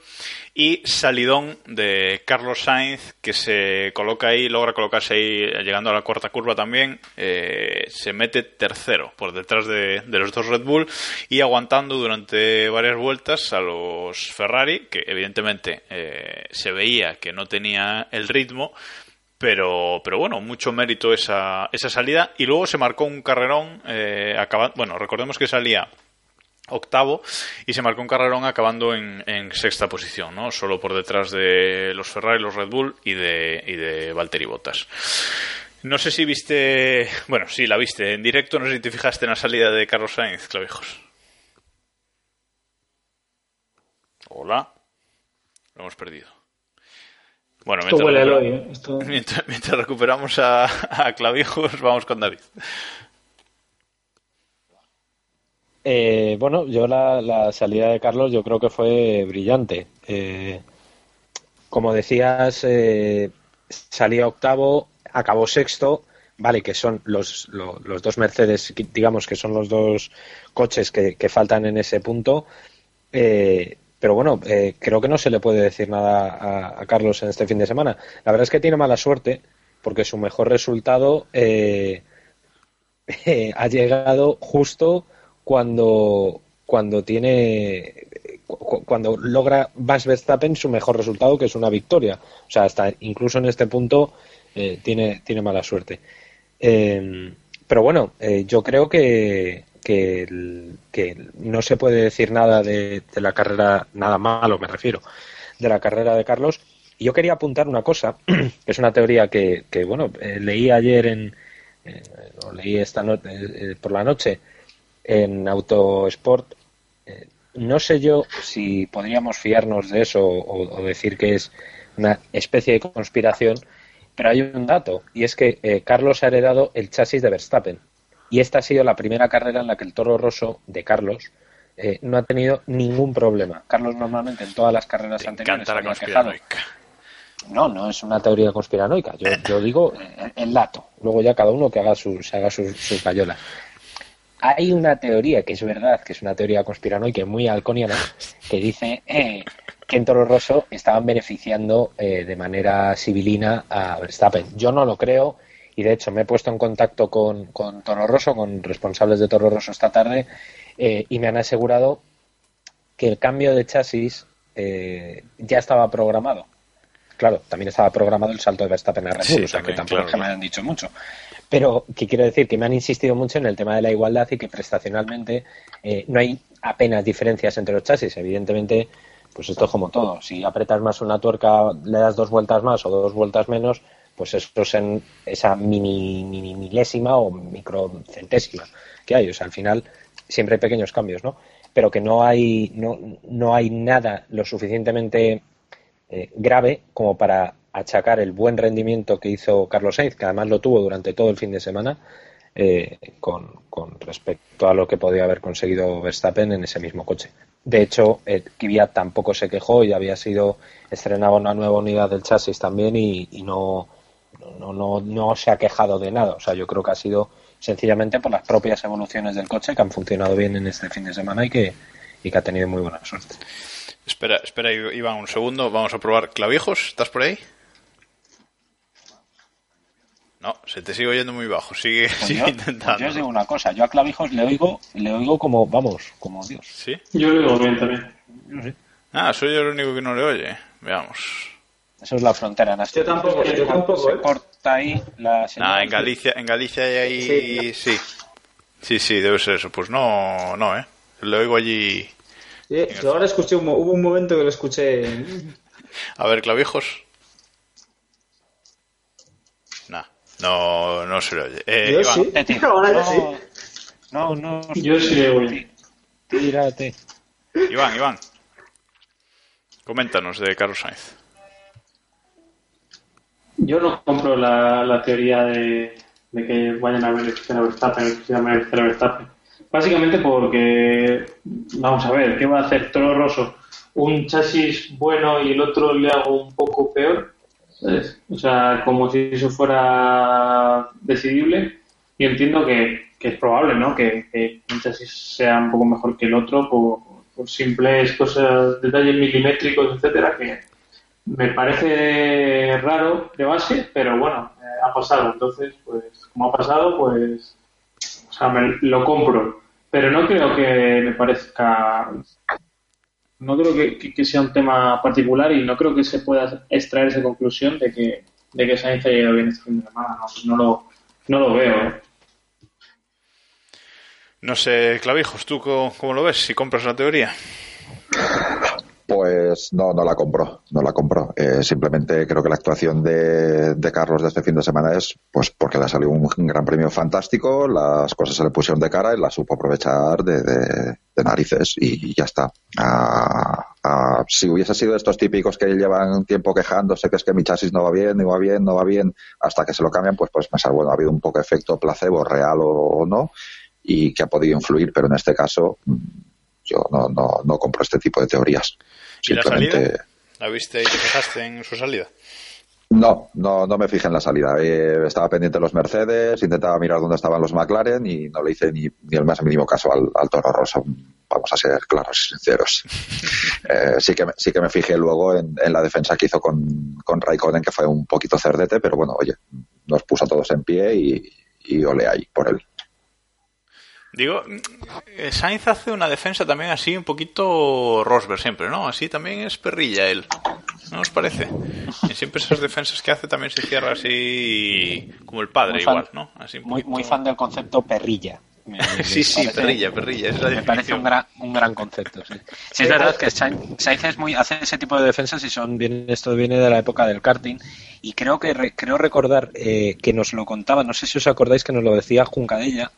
Y salidón de Carlos Sainz que se coloca ahí, logra colocarse ahí eh, llegando a la cuarta curva también, eh, se mete tercero por detrás de, de los dos Red Bull y aguantando durante varias vueltas a los Ferrari, que evidentemente eh, se veía que no tenía el ritmo, pero, pero bueno, mucho mérito esa, esa salida. Y luego se marcó un carrerón, eh, acaba- bueno, recordemos que salía octavo y se marcó un carrerón acabando en, en sexta posición, ¿no? Solo por detrás de los Ferrari, los Red Bull y de, y de Valtteri Bottas. No sé si viste, bueno, sí, la viste en directo, no sé si te fijaste en la salida de Carlos Sainz, Clavijos. Hola. Lo hemos perdido. Bueno, Esto mientras huele ¿eh? Esto... Mientras, mientras recuperamos a, a Clavijos, vamos con David. Eh, bueno, yo la, la salida de Carlos yo creo que fue brillante. Eh, como decías, eh, salía octavo, acabó sexto, vale, que son los, lo- los dos Mercedes, digamos que son los dos coches que, que faltan en ese punto. Eh, pero bueno, eh, creo que no se le puede decir nada a, Carlos en este fin de semana. La verdad es que tiene mala suerte, porque su mejor resultado eh, ha llegado justo cuando cuando tiene cu- cuando logra Max Verstappen su mejor resultado que es una victoria o sea hasta incluso en este punto eh, tiene tiene mala suerte Eh, pero bueno eh, yo creo que que, el- que no se puede decir nada de, la carrera nada malo me refiero de la carrera de Carlos y yo quería apuntar una cosa que es una teoría que, bueno eh, leí ayer en eh, o leí esta noche por la noche en Autosport, eh, no sé yo si podríamos fiarnos de eso o, decir que es una especie de conspiración, pero hay un dato, y es que eh, Carlos ha heredado el chasis de Verstappen. Y esta ha sido la primera carrera en la que el Toro Rosso de Carlos eh, no ha tenido ningún problema. Carlos normalmente en todas las carreras Te anteriores la conspiranoica. No, no es una teoría conspiranoica. Yo, yo digo eh, el dato. Luego ya cada uno que haga su, se haga sus. Hay una teoría que es verdad, que es una teoría conspiranoica muy halconiana, que dice eh, que en Toro Rosso estaban beneficiando eh, de manera civilina a Verstappen. Yo no lo creo y de hecho me he puesto en contacto con, con Toro Rosso, con responsables de Toro Rosso esta tarde eh, y me han asegurado que el cambio de chasis eh, ya estaba programado. Claro, también estaba programado el salto de Verstappen a Red Bull, Sí, o sea que también, tampoco claro, es que me claro. hayan dicho mucho. Pero que quiero decir que me han insistido mucho en el tema de la igualdad y que prestacionalmente eh, no hay apenas diferencias entre los chasis. Evidentemente, pues esto es como todo. Si apretas más una tuerca, le das dos vueltas más o dos vueltas menos, pues eso es en esa mini, milésima o microcentésima que hay. O sea, al final siempre hay pequeños cambios, ¿no? Pero que no hay, no, no hay nada lo suficientemente eh, grave como para achacar el buen rendimiento que hizo Carlos Sainz, que además lo tuvo durante todo el fin de semana, eh, con, con respecto a lo que podía haber conseguido Verstappen en ese mismo coche. De hecho, eh, Kvyat tampoco se quejó y había sido estrenada una nueva unidad del chasis también y no, no, no, no se ha quejado de nada. O sea, yo creo que ha sido sencillamente por las propias evoluciones del coche que han funcionado bien en este fin de semana y que, y que ha tenido muy buena suerte. Espera, espera, Iván, un segundo. Vamos a probar. Clavijos, ¿estás por ahí? No, se te sigue oyendo muy bajo. Sigue, Pues sigue yo, intentando. pues yo os digo una cosa, yo a Clavijos le oigo, le oigo como, vamos, como Dios. ¿Sí? Yo lo digo bien también. Yo sí. Ah, soy yo el único que no le oye. Veamos. Eso es la frontera en Yo tampoco, yo tampoco, Se ¿eh? corta ahí la señal. Ah, en Galicia, en Galicia hay ahí... Sí. Sí, sí, debe ser eso. Pues no, no, ¿eh? Le oigo allí... Sí, yo ahora escuché, un, hubo un momento que lo escuché. A ver, clavijos. Nah, no, no se le oye. Eh, Yo Iván, sí. No, sí. no, no, Yo sí le oigo bien. tírate. Iván, Iván. Coméntanos de Carlos Sainz. Yo no compro la, la teoría de, que vayan a beneficiar a Verstappen, vayan a Verstappen. Básicamente porque, vamos a ver, ¿qué va a hacer Toro Rosso? ¿Un chasis bueno y el otro le hago un poco peor? O sea, como si eso fuera decidible. Y entiendo que, que es probable, ¿no? Que, que un chasis sea un poco mejor que el otro por, por simples cosas, detalles milimétricos, etcétera, que, me parece raro de base, pero bueno, eh, ha pasado. Entonces, pues, como ha pasado, pues, o sea, me, lo compro. Pero no creo que me parezca. No creo que, sea un tema particular y no creo que se pueda extraer esa conclusión de que, de que Sainz haya ido bien este fin de semana. No, no lo, no lo veo. ¿eh? No sé, Clavijos, ¿tú cómo, cómo lo ves? Si compras la teoría. Pues no, no la compro, no la compro. Eh, simplemente creo que la actuación de, Carlos de este fin de semana es pues porque le salió un gran premio fantástico, las cosas se le pusieron de cara y la supo aprovechar de, de- narices y ya está. Ah, ah, si hubiese sido estos típicos que llevan tiempo quejándose que es que mi chasis no va bien, no va bien, no va bien, hasta que se lo cambian, pues pues pensar, bueno, ha habido un poco de efecto placebo real o, o no y que ha podido influir, pero en este caso mm, yo no, no, no compro este tipo de teorías. ¿Y la Simplemente- salida? ¿La viste y te fijaste en su salida? No, no, no me fijé en la salida. Eh, estaba pendiente de los Mercedes, intentaba mirar dónde estaban los McLaren y no le hice ni, ni el más mínimo caso al, al Toro Rosso. Vamos a ser claros y sinceros. Eh, sí, que me, sí que me fijé luego en, en la defensa que hizo con, con Raikkonen, que fue un poquito cerdete, pero bueno, oye, nos puso a todos en pie y, y ole ahí por él. Digo, eh, Sainz hace una defensa también así un poquito Rosberg siempre, ¿no? Así también es perrilla él. ¿No os parece? Y siempre esas defensas que hace también se cierra así como el padre Muy fan- igual, ¿no? Así Muy, muy fan del concepto perrilla. Me- me Sí, sí, parece- perrilla, perrilla, es la Me parece un gran, un gran concepto. Sí, Sí, es verdad que Sainz, Sainz es muy, hace ese tipo de defensas y son bien, esto viene de la época del karting. Y creo que re- creo recordar eh, que nos lo contaba, no sé si os acordáis que nos lo decía Juncadella,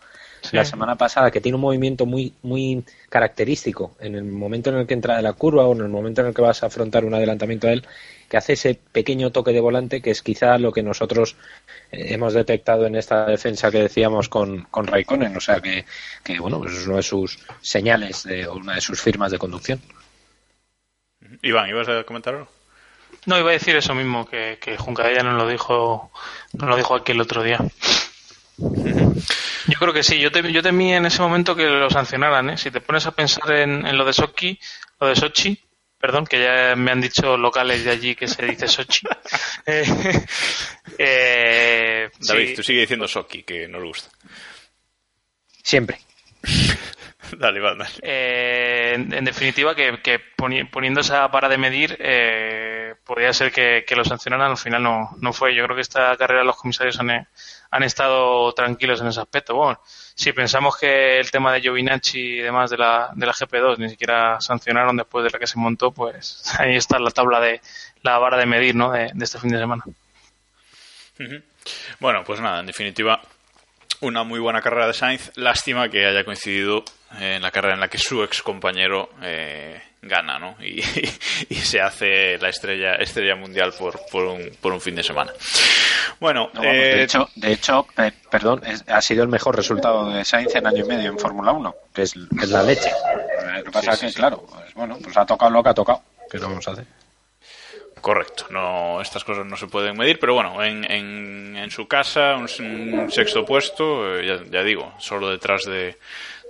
la semana pasada, que tiene un movimiento muy, muy característico en el momento en el que entra de la curva o en el momento en el que vas a afrontar un adelantamiento a él, que hace ese pequeño toque de volante que es quizá lo que nosotros eh, hemos detectado en esta defensa que decíamos con, con Raikkonen. O sea que, que bueno, pues es una de sus señales de, o una de sus firmas de conducción. Iván, ¿ibas a comentar algo? No, iba a decir eso mismo, que, que Juncadella nos lo dijo, nos lo dijo aquí el otro día. Yo creo que sí, yo, te, yo temí en ese momento que lo sancionaran, ¿eh? Si te pones a pensar en, en lo de Sochi, lo de Sochi, perdón, que ya me han dicho locales de allí que se dice Sochi. eh, eh, David, sí. tú sigue diciendo Soki, que no le gusta. Siempre. Dale, Iván, dale. Eh, en, en definitiva, que, que poni- poniendo esa para de medir, eh, podría ser que, que lo sancionaran. Al final no, no fue. Yo creo que esta carrera los comisarios han, han estado tranquilos en ese aspecto. Bueno, si pensamos que el tema de Giovinacci y demás de la, de la GP2 ni siquiera sancionaron después de la que se montó, pues ahí está la tabla de la vara de medir ¿no? de, de este fin de semana. Bueno, pues nada, en definitiva, una muy buena carrera de Sainz. Lástima que haya coincidido eh, en la carrera en la que su ex compañero eh, gana, ¿no? Y, y se hace la estrella estrella mundial por, por, un, por un fin de semana. Bueno, No, vamos, eh, de hecho, de hecho eh, perdón, es- ha sido el mejor resultado de Sainz en año y medio en Fórmula 1, que es, que es la leche. Lo que pasa Sí, es que, sí, claro, pues, bueno, pues ha tocado lo que ha tocado. ¿Qué lo vamos a hacer? Correcto, no, estas cosas no se pueden medir, pero bueno, en, en, en su casa, un, un sexto puesto, eh, ya, ya digo, solo detrás de,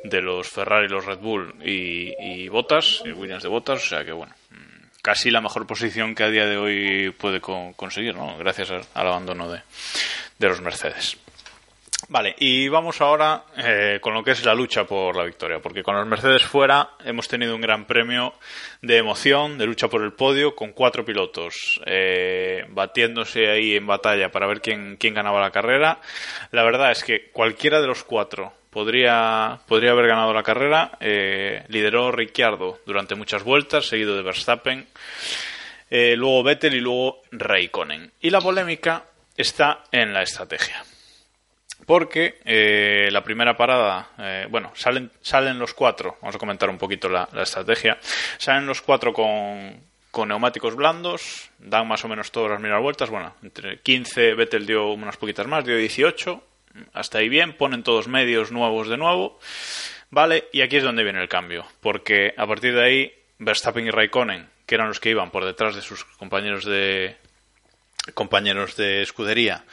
de los Ferrari, los Red Bull y, Bottas, y Williams de Bottas, o sea que bueno, mm, casi la mejor posición que a día de hoy puede con- conseguir, ¿no? Gracias al, al abandono de, de los Mercedes. Vale, y vamos ahora eh, con lo que es la lucha por la victoria, porque con los Mercedes fuera hemos tenido un gran premio de emoción, de lucha por el podio, con cuatro pilotos eh, batiéndose ahí en batalla para ver quién, quién ganaba la carrera. La verdad es que cualquiera de los cuatro podría, podría haber ganado la carrera. Eh, lideró Ricciardo durante muchas vueltas, seguido de Verstappen, eh, luego Vettel y luego Raikkonen. Y la polémica está en la estrategia porque eh, la primera parada, eh, bueno, salen, salen los cuatro, vamos a comentar un poquito la, estrategia, salen los cuatro con, con neumáticos blandos, dan más o menos todas las mismas vueltas, bueno, entre 15 Vettel dio unas poquitas más, dio 18, hasta ahí bien, ponen todos medios nuevos de nuevo, vale, y aquí es donde viene el cambio, porque a partir de ahí Verstappen y Raikkonen, que eran los que iban por detrás de sus compañeros de compañeros de escudería,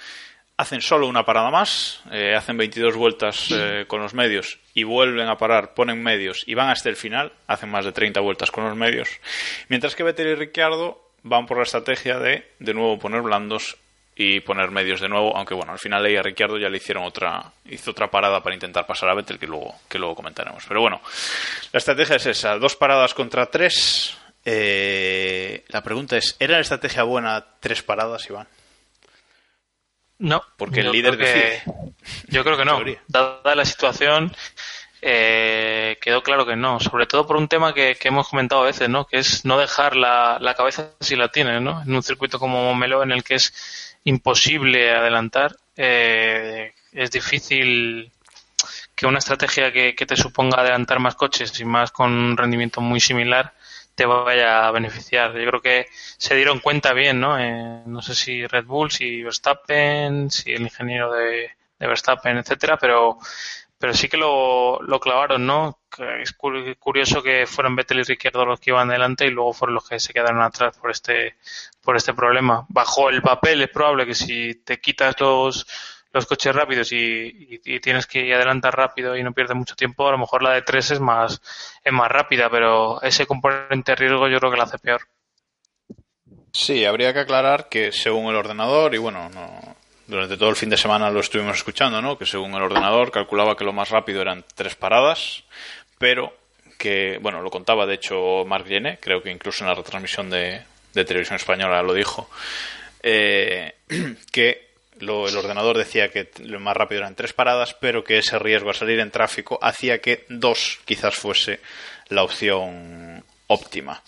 hacen solo una parada más, eh, hacen 22 vueltas eh, con los medios y vuelven a parar, ponen medios y van hasta el final, hacen más de 30 vueltas con los medios, mientras que Vettel y Ricciardo van por la estrategia de de nuevo poner blandos y poner medios de nuevo, aunque bueno, al final ahí a Ricciardo ya le hicieron otra, hizo otra parada para intentar pasar a Vettel que luego, que luego comentaremos. Pero bueno, la estrategia es esa, dos paradas contra tres. Eh, la pregunta es, ¿era la estrategia buena tres paradas, Iván? No, Porque el líder que- decide. Yo creo que no. Dada la situación, eh, quedó claro que no. Sobre todo por un tema que, que hemos comentado a veces, ¿no? Que es no dejar la, la cabeza si la tienes, ¿no? En un circuito como Momelo en el que es imposible adelantar, eh, es difícil que una estrategia que, que te suponga adelantar más coches y más con un rendimiento muy similar te vaya a beneficiar. Yo creo que se dieron cuenta bien, ¿no? Eh, no sé si Red Bull, si Verstappen, si el ingeniero de, Verstappen, etcétera, pero pero sí que lo, lo clavaron, ¿no? Es cu- curioso que fueron Vettel y Ricciardo los que iban delante y lugo fueron los que se quedaron atrás por este por este problema. Bajo el papel es probable que si te quitas los los coches rápidos y, y- tienes que adelantar rápido y no pierdes mucho tiempo, a lo mejor la de tres es más es más rápida, pero ese componente riesgo yo creo que la hace peor. Sí, habría que aclarar que según el ordenador, y bueno, no, durante todo el fin de semana lo estuvimos escuchando, ¿no? Que según el ordenador calculaba que lo más rápido eran tres paradas, pero que, bueno, lo contaba de hecho Marc creo que incluso en la retransmisión de, de televisión española lo dijo, eh, que lo- el ordenador decía que lo más rápido eran tres paradas, pero que ese riesgo a salir en tráfico hacía que dos quizás fuese la opción óptima.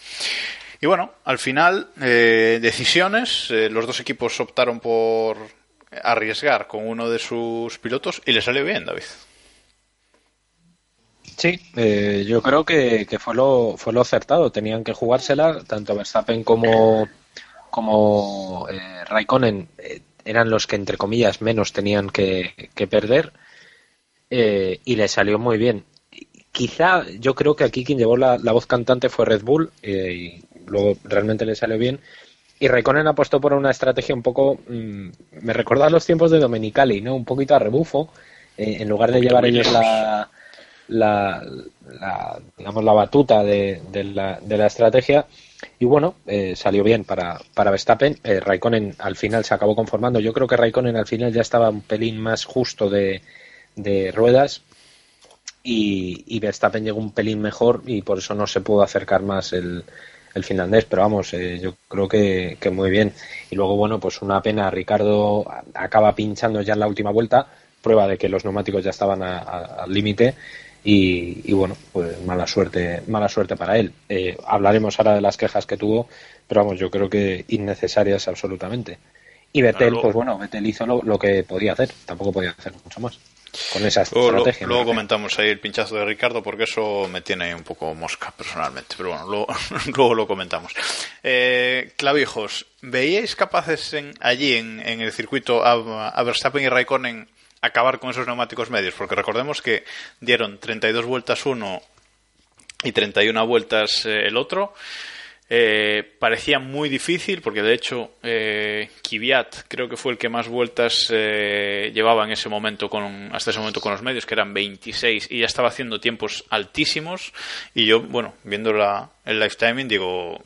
Y bueno, al final, eh, decisiones. eh, los dos equipos optaron por arriesgar con uno de sus pilotos y le salió bien, David. Sí, eh, yo creo que, que, fue lo fue lo acertado. Tenían que jugársela tanto Verstappen como como Raikkonen eran los que entre comillas menos tenían que, que perder eh, y le salió muy bien. Quizá yo creo que aquí quien llevó la, la voz cantante fue Red Bull eh, y luego realmente le salió bien. Y Raikkonen apostó por una estrategia un poco. Mmm, me recuerda a los tiempos de Domenicali, ¿no? Un poquito a rebufo. Eh, en lugar de llevar ellos la, la, la, digamos, la batuta de, de, la, de la estrategia. Y bueno, eh, salió bien para, para Verstappen. Eh, Raikkonen al final se acabó conformando. Yo creo que Raikkonen al final ya estaba un pelín más justo de, de ruedas. Y, y, Verstappen llegó un pelín mejor y por eso no se pudo acercar más el, finlandés, pero vamos, eh, yo creo que, que, muy bien. Y luego, bueno, pues una pena, Ricardo acaba pinchando ya en la última vuelta, prueba de que los neumáticos ya estaban al límite y, y, bueno, pues mala suerte, mala suerte para él. Eh, hablaremos ahora de las quejas que tuvo, pero vamos, yo creo que innecesarias absolutamente. Y Betel, pues bueno, Betel hizo lo, lo que podía hacer, tampoco podía hacer mucho más con esa estrategia. Luego, luego comentamos ahí el pinchazo de Ricardo porque eso me tiene un poco mosca personalmente, pero bueno, luego, luego lo comentamos. Eh, Clavijos, ¿veíais capaces en, allí en, en, el circuito a, a Verstappen y Raikkonen acabar con esos neumáticos medios? Porque recordemos que dieron 32 vueltas uno y 31 vueltas eh, el otro. Eh, parecía muy difícil porque de hecho eh, Kvyat creo que fue el que más vueltas eh, llevaba en ese momento con hasta ese momento con los medios que eran 26 y ya estaba haciendo tiempos altísimos y yo bueno viendo la, el live timing digo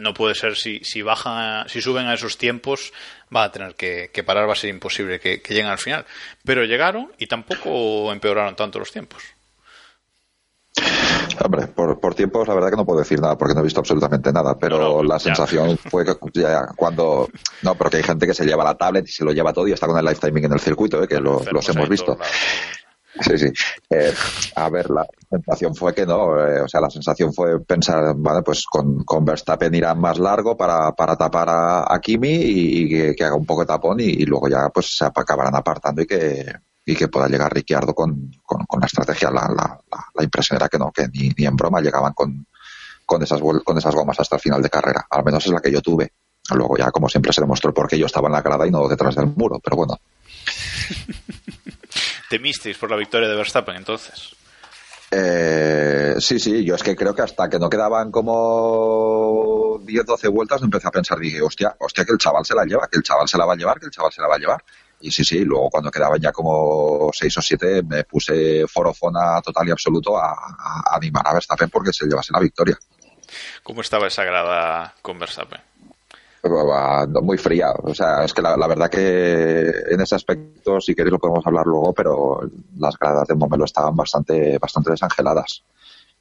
no puede ser si, si bajan si suben a esos tiempos va a tener que, que parar va a ser imposible que, que lleguen al final pero llegaron y tampoco empeoraron tanto los tiempos Hombre, por, por, tiempos la verdad que no puedo decir nada porque no he visto absolutamente nada, pero no, no, la ya. sensación fue que ya cuando... No, pero que hay gente que se lleva la tablet y se lo lleva todo y está con el live timing en el circuito, ¿eh? que lo, los hemos visto. Sí, sí. Eh, a ver, la sensación fue que no, eh, o sea, la sensación fue pensar, vale, pues con, con Verstappen irán más largo para, para tapar a, a Kimi y, que, haga un poco de tapón y, luego ya pues se acabarán apartando y que, y que pueda llegar Ricciardo con, con, con la estrategia. La, la, la, la, impresión era que no, que ni, ni en broma llegaban con, con, esas, con esas gomas hasta el final de carrera. Al menos es la que yo tuve. Luego ya, como siempre, se demostró porque yo estaba en la grada y no detrás del muro, pero bueno. ¿Temisteis por la victoria de Verstappen entonces? Eh, sí, sí, yo es que creo que hasta que no quedaban como 10, 12 vueltas empecé a pensar, dije, hostia, hostia, que el chaval se la lleva, que el chaval se la va a llevar, que el chaval se la va a llevar. Y sí, sí, luego cuando quedaban ya como seis o siete me puse forofona total y absoluto a, a, animar a Verstappen porque se llevase la victoria. ¿Cómo estaba esa grada con Verstappen? Muy fría, o sea, es que la, la, verdad que en ese aspecto, si queréis lo podemos hablar luego, pero las gradas de Momelo estaban bastante, bastante desangeladas.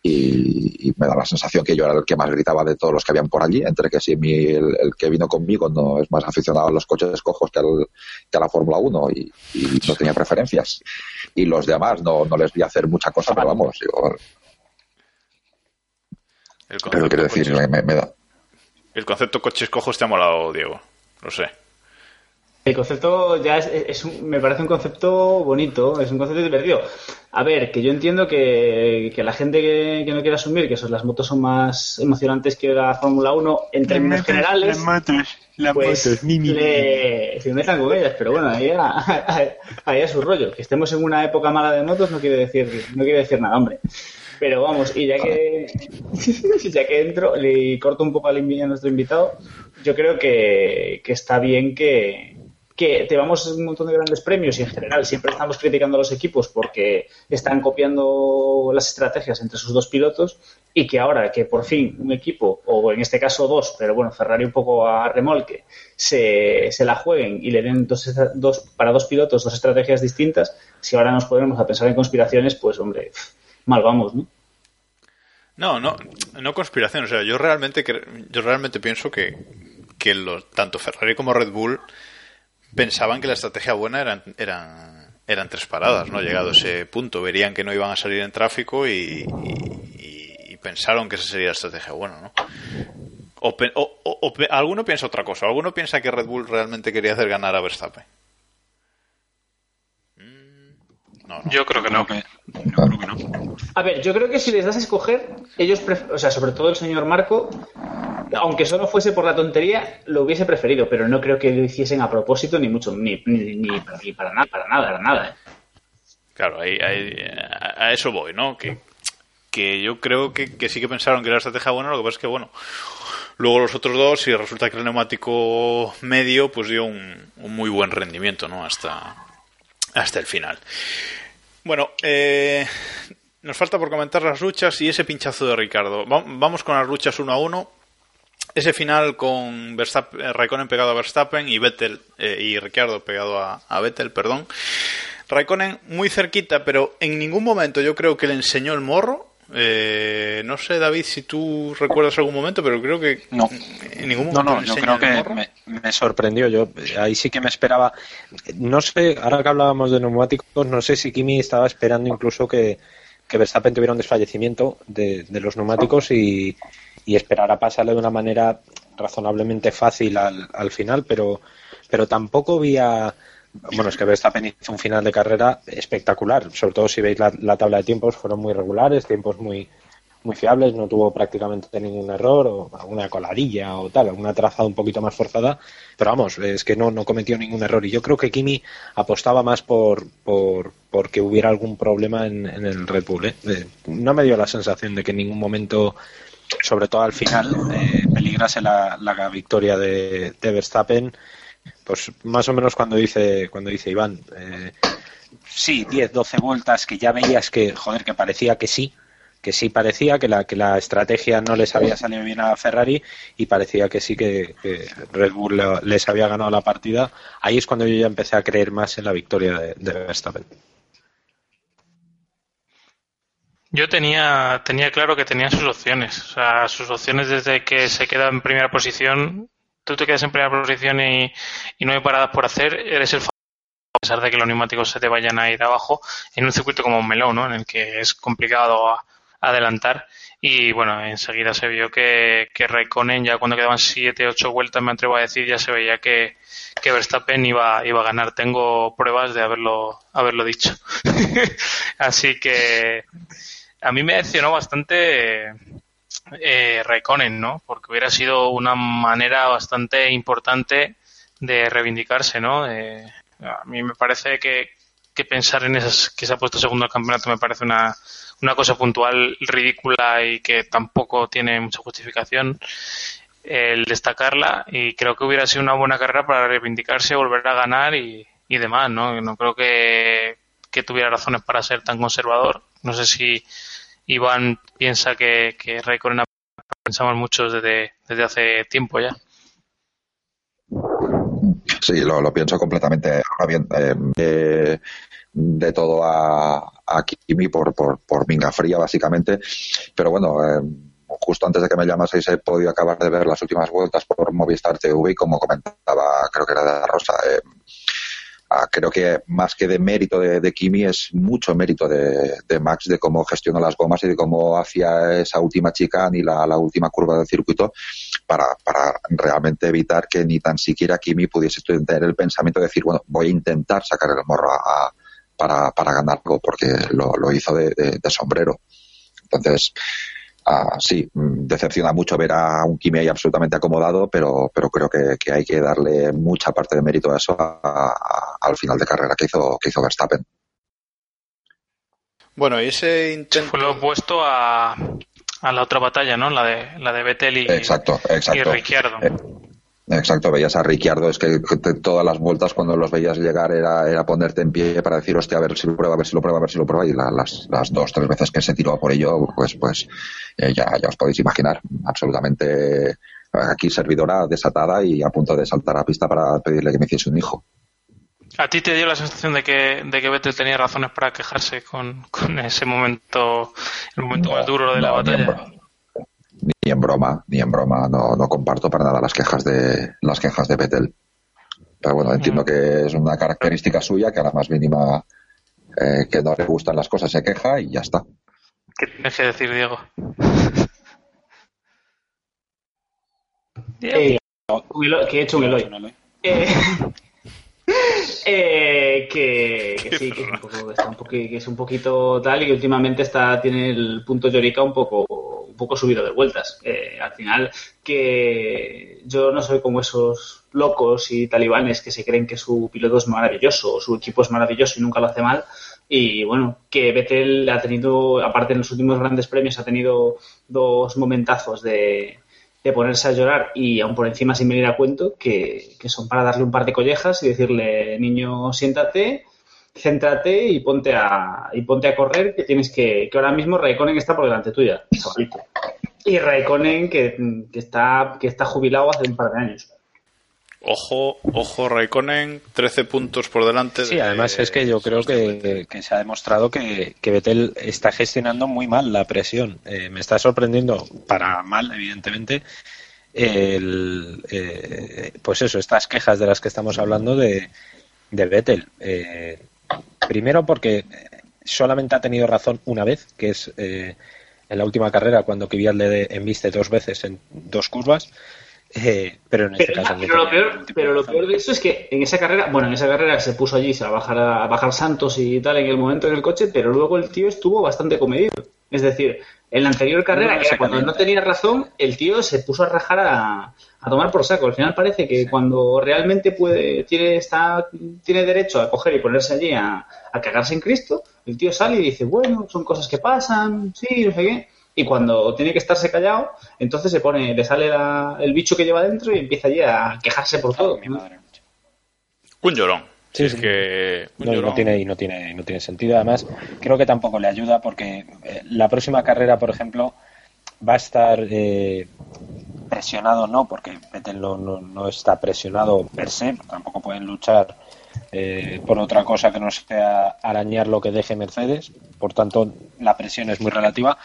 Y, y, me da la sensación que yo era el que más gritaba de todos los que habían por allí, entre que si mi, el, el, que vino conmigo no es más aficionado a los coches cojos que, al, que a la Fórmula 1 y, y, no tenía preferencias. Y los demás no, no les vi hacer mucha cosa, pero vamos. Pero quiero decir, me, me, da... El concepto coches cojos te ha molado, Diego, lo sé. El concepto ya es, es un, me parece un concepto bonito, es un concepto divertido. A ver, que yo entiendo que, que la gente que, que, no quiere asumir que son, las motos son más emocionantes que la Fórmula 1 en términos generales. Las motos, las pues motos, mi, mi, le, se metan con ellas, pero bueno, ahí a, ahí a su rollo. Que estemos en una época mala de motos no quiere decir, no quiere decir nada, hombre. Pero vamos, y ya que ya que entro, le corto un poco a nuestro invitado, yo creo que, que está bien que, que llevamos un montón de grandes premios y en general siempre estamos criticando a los equipos porque están copiando las estrategias entre sus dos pilotos y que ahora que por fin un equipo, o en este caso dos, pero bueno, Ferrari un poco a remolque, se, se la jueguen y le den dos, dos, para dos pilotos dos estrategias distintas, si ahora nos ponemos a pensar en conspiraciones, pues hombre, mal vamos, ¿no? No, no, no conspiración. O sea, yo realmente, yo realmente pienso que, que los, tanto Ferrari como Red Bull pensaban que la estrategia buena eran, eran, eran tres paradas, ¿no? Llegado a ese punto, verían que no iban a salir en tráfico y, y, y pensaron que esa sería la estrategia buena, ¿no? O, o, o, alguno piensa otra cosa, alguno piensa que Red Bull realmente quería hacer ganar a Verstappen. No, no. Yo creo que no. Yo creo que no. A ver, yo creo que si les das a escoger, ellos, o sea, sobre todo el señor Marco, aunque solo fuese por la tontería, lo hubiese preferido, pero no creo que lo hiciesen a propósito, ni mucho, ni, ni, para, nada, para nada, para nada. ¿eh? Claro, ahí, ahí- a eso voy, ¿no? Que, que yo creo que, que sí que pensaron que era la estrategia buena, lo que pasa es que, bueno, luego los otros dos, y resulta que el neumático medio, pues dio un, un muy buen rendimiento, ¿no? Hasta, hasta el final. Bueno, eh, nos falta por comentar las luchas y ese pinchazo de Ricardo. Va- Vamos con las luchas uno a uno. Ese final con Verstappen, eh, Raikkonen pegado a Verstappen y Vettel eh, y Ricciardo pegado a, a Vettel, perdón. Raikkonen muy cerquita, pero en ningún momento yo creo que le enseñó el morro. Eh, no sé, David, si tú recuerdas algún momento, pero creo que No. en ningún No, momento no, le yo creo que me sorprendió. Yo ahí sí que me esperaba. No sé, ahora que hablábamos de neumáticos, no sé si Kimi estaba esperando incluso que, que Verstappen tuviera un desfallecimiento de, los neumáticos y, y esperara pasarle de una manera razonablemente fácil al, al final, pero, pero tampoco vi a. Bueno, es que Verstappen hizo un final de carrera espectacular, sobre todo si veis la tabla de tiempos, fueron muy regulares, tiempos muy, muy fiables, no tuvo prácticamente ningún error, o alguna coladilla o tal, alguna trazada un poquito más forzada, pero vamos, es que no, no cometió ningún error. Y yo creo que Kimi apostaba más por, por, que hubiera algún problema en, en el Red Bull. ¿eh? Eh, No me dio la sensación de que en ningún momento, sobre todo al final, eh, peligrase la, la victoria de, de Verstappen. Pues más o menos cuando dice, cuando dice Iván, eh, sí, 10, 12 vueltas que ya veías que, joder, que parecía que sí, que sí parecía que la, que la estrategia no les había salido bien a Ferrari y parecía que sí que, Red Bull le- les había ganado la partida. Ahí es cuando yo ya empecé a creer más en la victoria de, Verstappen. Yo tenía, tenía claro que tenía sus opciones. O sea, sus opciones desde que se queda en primera posición, tú te quedas en primera posición y, y no hay paradas por hacer, eres el a pesar de que los neumáticos se te vayan a ir abajo, en un circuito como Melón, ¿no? En el que es complicado a- adelantar. Y bueno, enseguida se vio que, que Raikkonen, ya cuando quedaban 7, 8 vueltas, me atrevo a decir, ya se veía que, que Verstappen iba, iba a ganar. Tengo pruebas de haberlo, haberlo dicho. Así que a mí me decepcionó bastante eh, Raikkonen, ¿no? Porque hubiera sido una manera bastante importante de reivindicarse, ¿no? Eh, a mí me parece que, que pensar en esas que se ha puesto segundo al campeonato me parece una, una cosa puntual ridícula y que tampoco tiene mucha justificación el destacarla y creo que hubiera sido una buena carrera para reivindicarse, volver a ganar y, y demás, ¿no? No creo que, que tuviera razones para ser tan conservador. No sé si Iván piensa que, que Raikkonen pensamos muchos desde, desde hace tiempo ya. Sí, lo, pienso completamente. Ahora bien, eh, de, todo a, a Kimi por, por, minga fría, básicamente. Pero bueno, eh, justo antes de que me llamaseis he podido acabar de ver las últimas vueltas por Movistar TV como comentaba, creo que era de la Rosa, eh, ah, creo que más que de mérito de, Kimi es mucho mérito de, de Max de cómo gestionó las gomas y de cómo hacía esa última chicane y la, última curva del circuito para, para realmente evitar que ni tan siquiera Kimi pudiese tener el pensamiento de decir, bueno, voy a intentar sacar el morro a, para, para ganarlo, porque lo, lo hizo de sombrero. Entonces, ah, sí, mm, decepciona mucho ver a un Kimi ahí absolutamente acomodado, pero, pero creo que, que hay que darle mucha parte de mérito a eso a- a- al final de carrera que hizo, que hizo Verstappen. Bueno, y ese intento. Fue lo opuesto a, a la otra batalla, ¿no? La de, la de Vettel y, Exacto, y exacto. Ricciardo. Eh, Exacto, veías a Ricciardo, es que te- todas las vueltas cuando los veías llegar era, era ponerte en pie para decir, hostia, a ver si lo prueba, a ver si lo prueba, a ver si lo prueba, y la- las, las dos, tres veces que se tiró por ello, pues, pues eh, ya, ya os podéis imaginar, absolutamente aquí servidora desatada y a punto de saltar a pista para pedirle que me hiciese un hijo. ¿A ti te dio la sensación de que, de que Vettel tenía razones para quejarse con, con ese momento, el momento más duro de la No, batalla? Ni en broma, ni en broma, no, no comparto para nada las quejas de las quejas de Vettel. Pero bueno, entiendo que es una característica suya que a la más mínima eh, que no le gustan las cosas se queja y ya está. ¿Qué tienes que decir, Diego? Eh, un Eloy- que he hecho un Eloy. Eh, Eh, que, que sí, que es, un poco, está un poqui- que es un poquito tal y que últimamente está tiene el punto Llorica un poco un poco subido de vueltas. Eh, al final, que yo no soy como esos locos y talibanes que se creen que su piloto es maravilloso, o su equipo es maravilloso y nunca lo hace mal. Y bueno, que Vettel ha tenido, aparte en los últimos grandes premios, ha tenido dos momentazos de, de ponerse a llorar y aún por encima sin venir a cuento, que, que son para darle un par de collejas y decirle, niño, siéntate, céntrate y ponte a, y ponte a correr, que tienes que, que ahora mismo Raikkonen está por delante tuya. Y Raikkonen que, que está, que está jubilado hace un par de años. Ojo, ojo, Raikkonen, 13 puntos por delante. Sí, de- además es que yo creo que, que se ha demostrado que, que Vettel está gestionando muy mal la presión. Eh, me está sorprendiendo, para mal, evidentemente, el, eh, pues eso, estas quejas de las que estamos hablando de, de Vettel. Eh, primero porque solamente ha tenido razón una vez, que es eh, en la última carrera cuando Kvyat le embiste dos veces en dos curvas. Eh, pero en este Pero, caso pero lo peor, pero lo peor de eso es que en esa carrera, bueno, en esa carrera se puso allí a bajar, a bajar Santos y tal en el momento en el coche, pero luego el tío estuvo bastante comedido. Es decir, en la anterior carrera, No, que cuando no tenía razón, el tío se puso a rajar a, a tomar por saco. Al final parece que cuando realmente puede, tiene, está, tiene derecho a coger y ponerse allí a, a cagarse en Cristo, el tío sale y dice, bueno, son cosas que pasan, sí, no sé qué. Y cuando tiene que estarse callado, entonces se pone, le sale la- el bicho que lleva dentro y empieza allí a quejarse por todo. Mi madre. Un llorón. Sí, es sí. que. No, no tiene, y no tiene, no tiene sentido. Además, creo que tampoco le ayuda porque eh, la próxima carrera, por ejemplo, va a estar eh, presionado, no, porque Vettel no, no, no está presionado per se, tampoco pueden luchar eh, por otra cosa que no sea arañar lo que deje Mercedes, por tanto, la presión es muy relativa.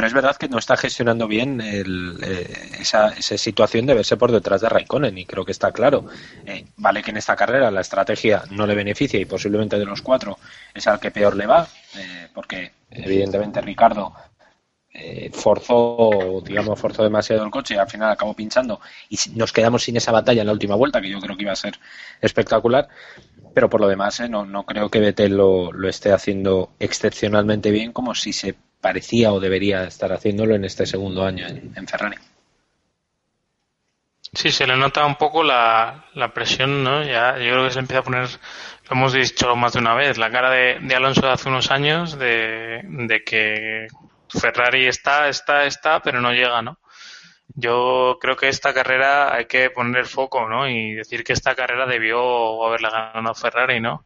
Pero es verdad que no está gestionando bien el, eh, esa, esa situación de verse por detrás de Raikkonen y creo que está claro. Eh, vale que en esta carrera la estrategia no le beneficia y posiblemente de los cuatro es al que peor le va, eh, porque evidentemente Ricardo forzó, digamos, forzó demasiado el coche y al final acabó pinchando y nos quedamos sin esa batalla en la última vuelta que yo creo que iba a ser espectacular. Pero por lo demás, no, no creo que Vettel lo esté haciendo excepcionalmente bien como si se parecía o debería estar haciéndolo en este segundo año en, Ferrari. Sí, se le nota un poco la, la presión, ¿no? Ya, yo creo que se empieza a poner, lo hemos dicho más de una vez, la cara de, de Alonso de hace unos años de, de que Ferrari está, está, está, pero no llega, ¿no? Yo creo que esta carrera hay que poner el foco, ¿no? Y decir que esta carrera debió haberla ganado Ferrari, ¿no?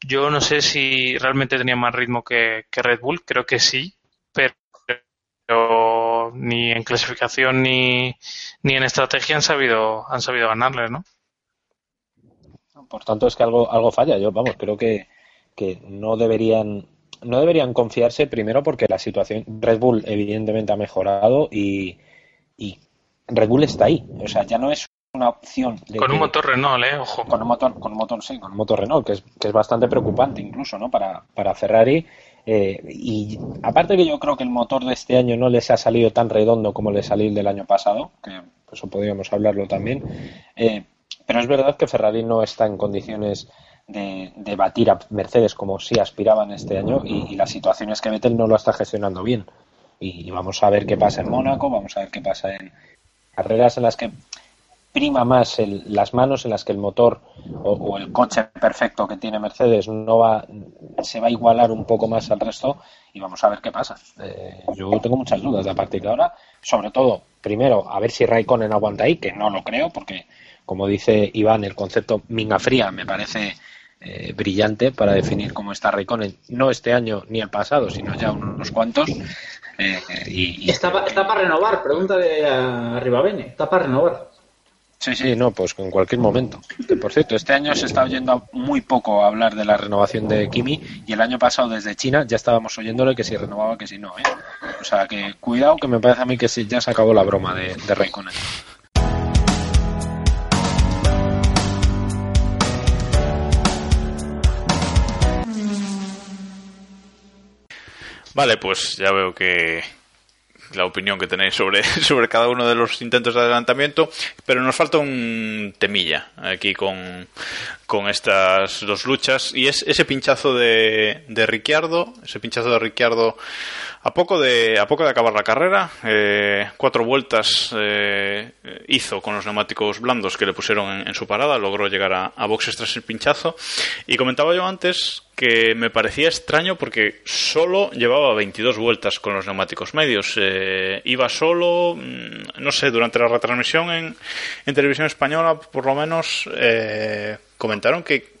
Yo no sé si realmente tenía más ritmo que, Red Bull, creo que sí, pero pero ni en clasificación ni, ni en estrategia han sabido han sabido ganarle, ¿no? Por tanto, es que algo, algo falla. Yo, vamos, creo que, que no deberían no deberían confiarse primero porque la situación Red Bull evidentemente ha mejorado y, y Red Bull está ahí. O sea, ya no es una opción de Con un que- motor Renault, ¿eh? Ojo. con un motor, con un motor, sí, con un motor Renault, que es, que es bastante preocupante incluso, ¿no? Para, para Ferrari. Eh, y aparte que yo creo que el motor de este año no les ha salido tan redondo como le salió el del año pasado, que eso podríamos hablarlo también. Eh, pero es verdad que Ferrari no está en condiciones de, de batir a Mercedes como sí aspiraban este año y, y la situación es que Vettel no lo está gestionando bien. Y, y vamos a ver qué pasa en Mónaco, vamos a ver qué pasa en carreras en las que prima más el- las manos en las que el motor o, el coche perfecto que tiene Mercedes no va se va a igualar un poco más al resto y vamos a ver qué pasa. Eh, yo tengo muchas dudas de a partir de ahora, sobre todo, primero, a ver si Raikkonen aguanta ahí, que no lo creo, porque como dice Iván, el concepto minga fría me parece eh, brillante para definir cómo está Raikkonen, no este año ni el pasado, sino ya unos cuantos. Eh, y, y Está, está para renovar, pregúntale a Ribabene, está para renovar. Sí, sí, no, pues en cualquier momento. Que por cierto, este año se está oyendo muy poco hablar de la renovación de Kimi y el año pasado desde China ya estábamos oyéndole que si renovaba, que si no. ¿eh? O sea que cuidado que me parece a mí que sí, ya se acabó la broma de, de Raikkonen. Vale, pues ya veo que la opinión que tenéis sobre, sobre cada uno de los intentos de adelantamiento, pero nos falta un temilla aquí con, con estas dos luchas y es ese pinchazo de, de Ricciardo, ese pinchazo de Ricciardo a poco de, a poco de acabar la carrera, eh, cuatro vueltas eh, hizo con los neumáticos blandos que le pusieron en, su parada, logró llegar a, a, boxes tras el pinchazo. Y comentaba yo antes que me parecía extraño porque solo llevaba 22 vueltas con los neumáticos medios. Eh, iba solo, mm, no sé, durante la retransmisión en, en televisión española, por lo menos, eh, comentaron que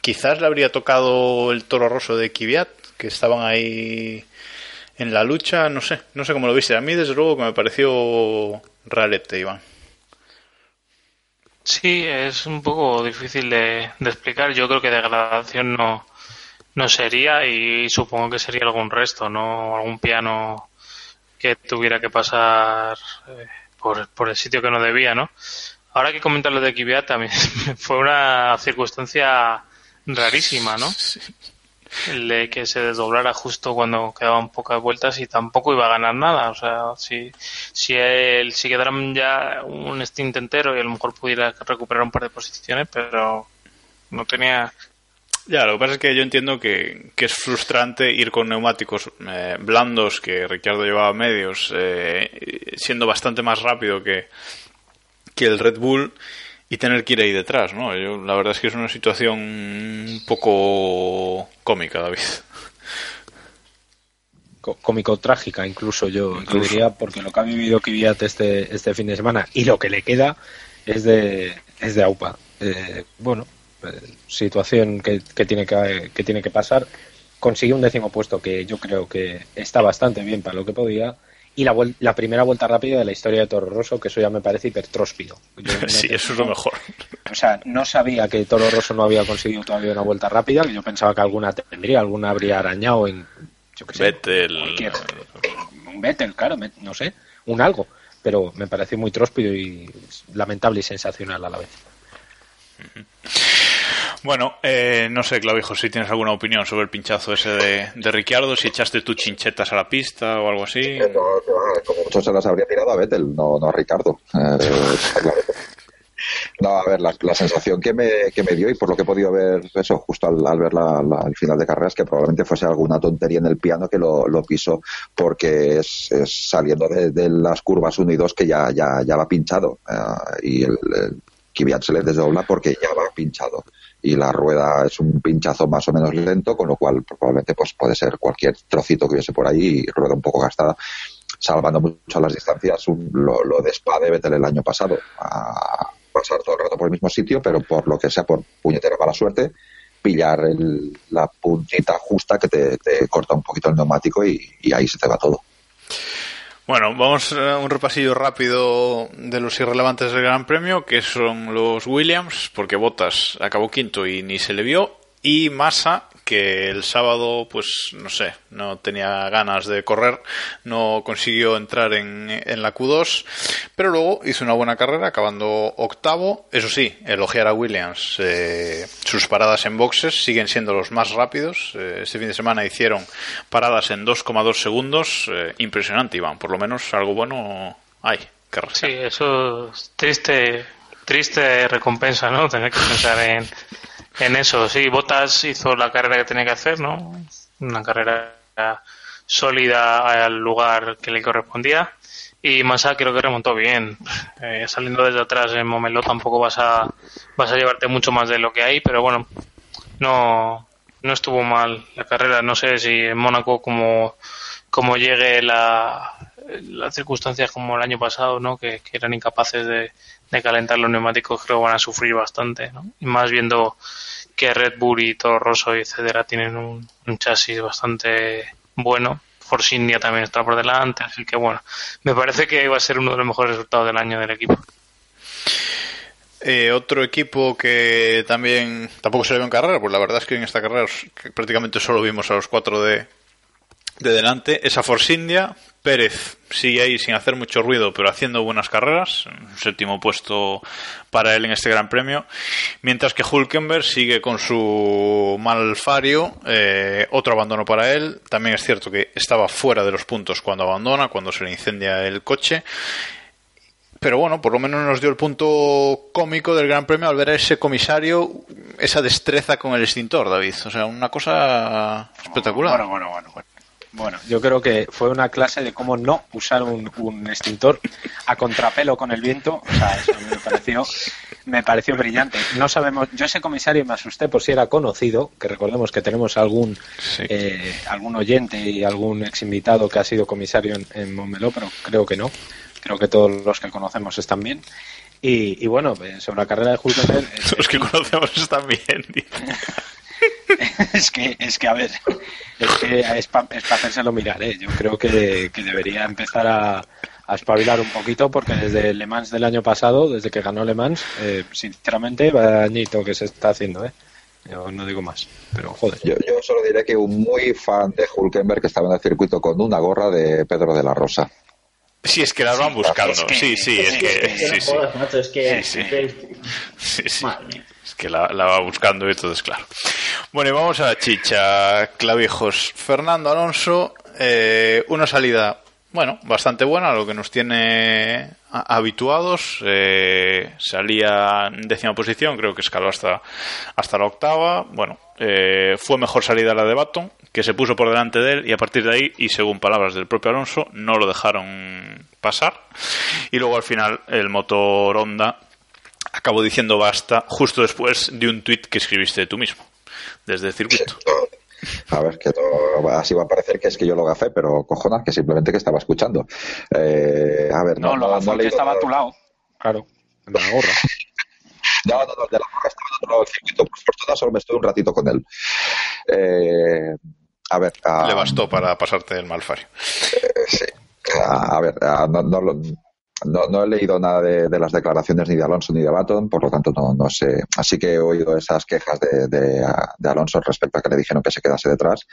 quizás le habría tocado el toro roso de Kvyat, que estaban ahí en la lucha, no sé, no sé cómo lo viste. A mí, desde luego, que me pareció rarete, Iván. Sí, es un poco difícil de, de, explicar. Yo creo que degradación no, no sería y supongo que sería algún resto, no algún piano que tuviera que pasar eh, por, por, el sitio que no debía, ¿no? Ahora que comentar lo de Kvyat también fue una circunstancia rarísima, ¿no? Sí el de que se desdoblara justo cuando quedaban pocas vueltas y tampoco iba a ganar nada. O sea, si, si, él, si quedaran ya un stint entero y a lo mejor pudiera recuperar un par de posiciones, pero no tenía. Ya, lo que pasa es que yo entiendo que, que es frustrante ir con neumáticos eh, blandos que Ricciardo llevaba medios, eh, siendo bastante más rápido que, que el Red Bull y tener que ir ahí detrás, ¿no? Yo, la verdad es que es una situación un poco cómica, David. Cómico-trágica, incluso yo diría, porque lo que ha vivido Kvyat este, este fin de semana y lo que le queda es de, es de AUPA. Eh, bueno, eh, situación que, que, tiene que, que tiene que pasar. Consiguió un décimo puesto que yo creo que está bastante bien para lo que podía y la, la, primera vuelta rápida de la historia de Toro Rosso, que eso ya me parece hipertróspido. sí, eso es lo mejor. O sea, no sabía que Toro Rosso no había conseguido todavía una vuelta rápida, yo pensaba que alguna tendría, alguna habría arañado en, yo qué sé, Vettel. un Vettel, claro, no sé, un algo, pero me pareció muy tróspido y lamentable y sensacional a la vez. Bueno, eh, no sé, Clavijo, si tienes alguna opinión sobre el pinchazo ese de, de Ricciardo, si echaste tus chinchetas a la pista o algo así. No, no, como mucho se las habría tirado a Vettel, no, no a Ricardo. Eh, no, a ver, la, sensación que me, que me dio y por lo que he podido ver eso justo al, al ver la, el final de carrera es que probablemente fuese alguna tontería en el piano que lo, lo pisó porque es, saliendo de, las curvas 1 y 2 que ya, ya, ya va pinchado uh, y el Kvyat se le desdobla porque ya va pinchado y la rueda es un pinchazo más o menos lento, con lo cual probablemente pues puede ser cualquier trocito que hubiese por ahí y rueda un poco gastada, salvando mucho las distancias un, lo, lo de Spa de Vettel el año pasado, a pasar todo el rato por el mismo sitio, pero por lo que sea, por puñetera mala suerte, pillar el, la puntita justa que te, corta un poquito el neumático y ahí se te va todo. Bueno, vamos a un repasillo rápido de los irrelevantes del Gran Premio, que son los Williams, porque Bottas acabó quinto y ni se le vio, y Massa, que el sábado, pues no sé, no tenía ganas de correr, no consiguió entrar en, en la Q2, pero luego hizo una buena carrera, acabando octavo. Eso sí, elogiar a Williams, eh, sus paradas en boxes siguen siendo los más rápidos. Eh, este fin de semana hicieron paradas en 2,2 segundos. Eh, impresionante, Iván, por lo menos algo bueno hay. Que sí, eso es triste, triste recompensa, ¿no? Tener que pensar en en eso, sí, Botas hizo la carrera que tenía que hacer, ¿no? Una carrera sólida al lugar que le correspondía. Y Massa creo que remontó bien. Eh, saliendo desde atrás en Momelo tampoco vas a, vas a llevarte mucho más de lo que hay, pero bueno, no, no estuvo mal la carrera. No sé si en Mónaco como, como llegue la, las circunstancias como el año pasado, ¿no? Que eran incapaces de, de, calentar los neumáticos, creo van a sufrir bastante, ¿no? Y más viendo que Red Bull y Toro Rosso y etcétera tienen un, un chasis bastante bueno. Force India también está por delante, así que bueno, me parece que va a ser uno de los mejores resultados del año del equipo. Eh, otro equipo que también tampoco se le ve en carrera, pues la verdad es que en esta carrera prácticamente solo vimos a los cuatro de, de delante es a Force India. Pérez sigue ahí sin hacer mucho ruido, pero haciendo buenas carreras. Séptimo puesto para él en este Gran Premio. Mientras que Hulkenberg sigue con su mal fario. Eh, otro abandono para él. También es cierto que estaba fuera de los puntos cuando abandona, cuando se le incendia el coche. pero bueno, por lo menos nos dio el punto cómico del Gran Premio al ver a ese comisario, esa destreza con el extintor, David. O sea, una cosa espectacular. Bueno, bueno, bueno. bueno. Bueno, yo creo que fue una clase de cómo no usar un, un extintor a contrapelo con el viento. O sea, eso me pareció, me pareció brillante. No sabemos, yo ese comisario me asusté por si era conocido, que recordemos que tenemos algún Sí. eh, algún oyente y algún ex invitado que ha sido comisario en, en Montmeló, pero creo que no. Creo que todos los que conocemos están bien. Y, y bueno, eh, sobre la carrera de Hulkenberg, eh, Los que conocemos están bien. es que, es que a ver, es que es para hacérselo mirar, ¿eh? Yo creo que, que debería empezar a, a espabilar un poquito porque desde Le Mans del año pasado, desde que ganó Le Mans, eh, sinceramente, vaya añito que se está haciendo, ¿eh? Yo no digo más, pero joder. Yo, yo solo diré que un muy fan de Hulkenberg que estaba en el circuito con una gorra de Pedro de la Rosa. Sí, es que las van buscando. es que- Sí, sí, es que. Sí, sí. Que... La, va buscando y todo es claro. Bueno, y vamos a la chicha, clavijos. Fernando Alonso, eh, una salida, bueno, bastante buena, lo que nos tiene habituados. Eh, salía en décima posición, creo que escaló hasta, hasta la octava. Bueno, eh, fue mejor salida la de Baton, que se puso por delante de él y a partir de ahí, y según palabras del propio Alonso, no lo dejaron pasar. Y luego al final el motor Honda acabó diciendo basta justo después de un tuit que escribiste tú mismo, desde el circuito. A ver, que todo- así va a parecer que es que yo lo gafé, pero cojonas, que simplemente que estaba escuchando. Eh, a ver, no, No, lo no, gafó no el que leído- estaba a tu lado. Claro, en la gorra. No, no, no, de la gorra estaba al otro lado del circuito, por fortuna solo me estuve un ratito con él. Eh, a ver, ah, Le bastó para pasarte el malfario. Sí. A a ver, a- no, no, lo- no, no he leído nada de, las declaraciones ni de Alonso ni de Baton, por lo tanto no, no sé. Así que he oído esas quejas de, de, de Alonso respecto a que le dijeron que se quedase detrás.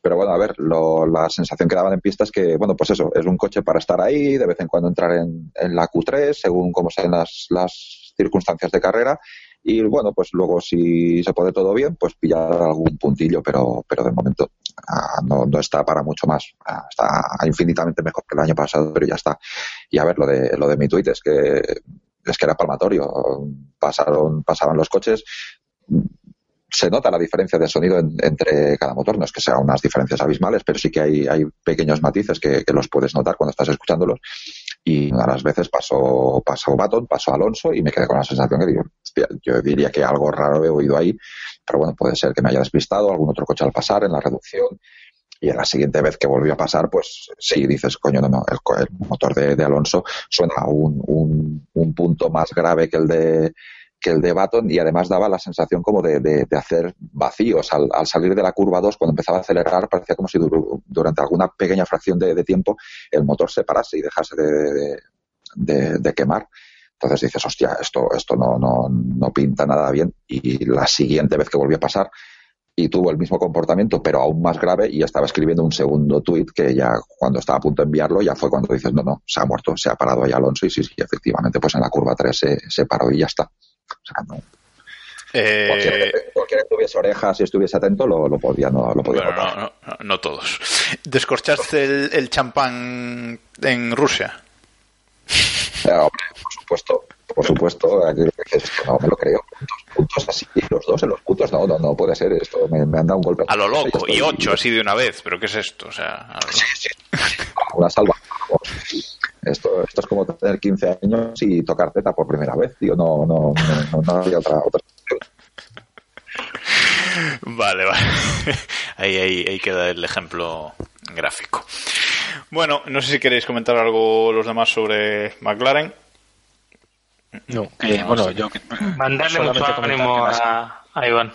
Pero bueno, a ver, lo- la sensación que daban en pista es que, bueno, pues eso, es un coche para estar ahí, de vez en cuando entrar en, en la Q3, según cómo sean las, las circunstancias de carrera. Y bueno, pues luego si se puede todo bien, pues pillar algún puntillo, pero, pero de momento ah, no, no está para mucho más. Ah, está infinitamente mejor que el año pasado, pero ya está. Y a ver, lo de, lo de mi tuit es que, es que era palmatorio. Pasaron, pasaban los coches. Se nota la diferencia de sonido en- entre cada motor. No es que sean unas diferencias abismales, pero sí que hay, hay pequeños matices que los puedes notar cuando estás escuchándolos. Y a las veces pasó, pasó Baton, pasó Alonso y me quedé con la sensación que digo, hostia, yo diría que algo raro he oído ahí, pero bueno, puede ser que me haya despistado algún otro coche al pasar en la reducción. Y en la siguiente vez que volvió a pasar, pues sí, dices, coño, no, no, el, el motor de, de Alonso suena un, un, un punto más grave que el de que el de Baton y además daba la sensación como de, de- hacer vacíos. Al, al salir de la curva 2 cuando empezaba a acelerar parecía como si dur- durante alguna pequeña fracción de, tiempo el motor se parase y dejase de, de- de- de quemar. Entonces dices hostia esto esto no, no, no pinta nada bien y la siguiente vez que volvió a pasar y tuvo el mismo comportamiento, pero aún más grave, y estaba escribiendo un segundo tuit que ya cuando estaba a punto de enviarlo, ya fue cuando dices, no, no, se ha muerto, se ha parado ahí Alonso, y sí, sí, efectivamente, pues en la curva 3 se, se paró y ya está. O sea, no, Eh, cualquiera, que, cualquiera que tuviese orejas y estuviese atento lo, lo podía, no, lo podía bueno, notar. no, no, no todos. ¿Descorchaste el, el champán en Rusia? Eh, hombre, por supuesto, por supuesto, aquí que no me lo creo. Dos puntos así, los dos en los puntos, no, no, no puede ser esto, me, me han dado un golpe. A lo loco, y ocho así de una vez, pero ¿qué es esto? O sea, a lo- Sí, sí. Una salva. Esto, esto es como tener 15 años y tocar teta por primera vez, tío. No, no, no, no, no había otra, otra. Vale, vale. Ahí, ahí, ahí queda el ejemplo gráfico. Bueno, no sé si queréis comentar algo los demás sobre McLaren. No, que, bueno, yo Mandarle mucho ánimo a Iván.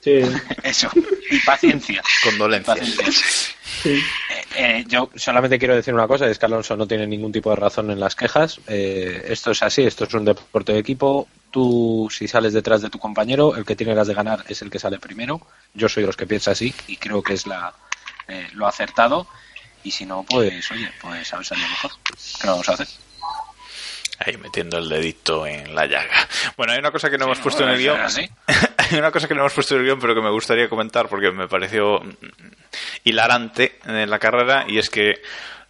Sí, Eso, y paciencia. Condolencias. Paciencia. sí. Eh, eh, yo solamente quiero decir una cosa, es que Alonso no tiene ningún tipo de razón en las quejas. Eh, esto es así, esto es un deporte de equipo. Tú, si sales detrás de tu compañero, el que tiene las de ganar es el que sale primero. Yo soy de los que piensa así y creo que es la eh, lo acertado. Y si no, pues, oye, pues a ver salido mejor. ¿Qué vamos a hacer? Ahí metiendo el dedito en la llaga. Bueno, hay una cosa que no hemos puesto en el ¿Es guion. Hay una cosa que no hemos puesto en el guion, pero que me gustaría comentar porque me pareció mm, hilarante en la carrera y es que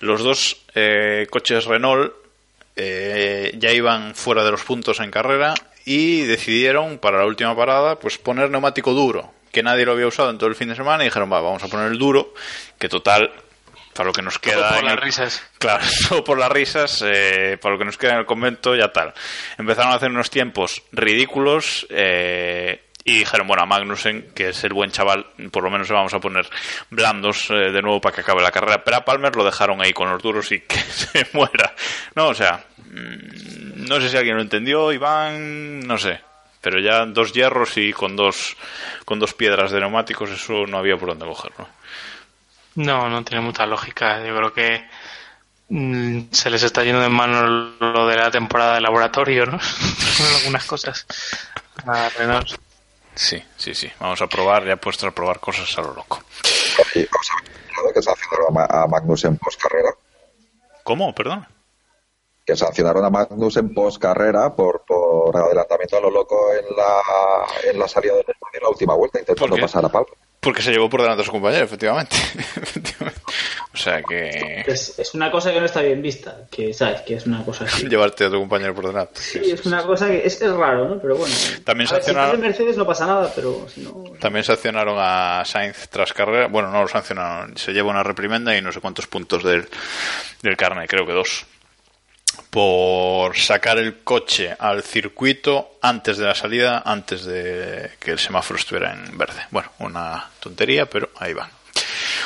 los dos eh, coches Renault eh, ya iban fuera de los puntos en carrera y decidieron para la última parada pues poner neumático duro, que nadie lo había usado en todo el fin de semana y dijeron, va, vamos a poner el duro, que total para lo que nos queda por en las el- risas. Claro, solo por las risas, eh, para lo que nos queda en el convento, ya tal. Empezaron a hacer unos tiempos ridículos eh, y dijeron, bueno, a Magnussen, que es el buen chaval, por lo menos le vamos a poner blandos eh, de nuevo para que acabe la carrera. Pero a Palmer lo dejaron ahí con los duros y que se muera. No, o sea, mm, no sé si alguien lo entendió, Iván, no sé. Pero ya dos hierros y con dos, con dos piedras de neumáticos, eso no había por dónde cogerlo. No, no tiene mucha lógica. Yo creo que mm, se les está yendo de mano lo de la temporada de laboratorio, ¿no? Con algunas cosas. A Renault. Sí, sí, sí. Vamos a probar, ya he puesto a probar cosas a lo loco. Os enterado que sancionaron a, Ma- a Magnussen post carrera. ¿Cómo? Perdón. Que sancionaron a Magnussen post carrera por, por adelantamiento a lo loco en la, en la salida del estadio en la última vuelta, intentando pasar a Palmer. Porque se llevó por delante a su compañero, efectivamente. O sea que Es, es una cosa que no está bien vista, que sabes que es una cosa así. llevarte a tu compañero por delante. Sí, es una cosa que es, es raro, ¿no? Pero bueno. También si sancionaron- fuese Mercedes no pasa nada, pero si no. También sancionaron a Sainz tras carrera. Bueno, no lo sancionaron. Se lleva una reprimenda y no sé cuántos puntos del, del carnet, creo que dos. Por sacar el coche al circuito antes de la salida, antes de que el semáforo estuviera en verde. Bueno, una tontería, pero ahí va.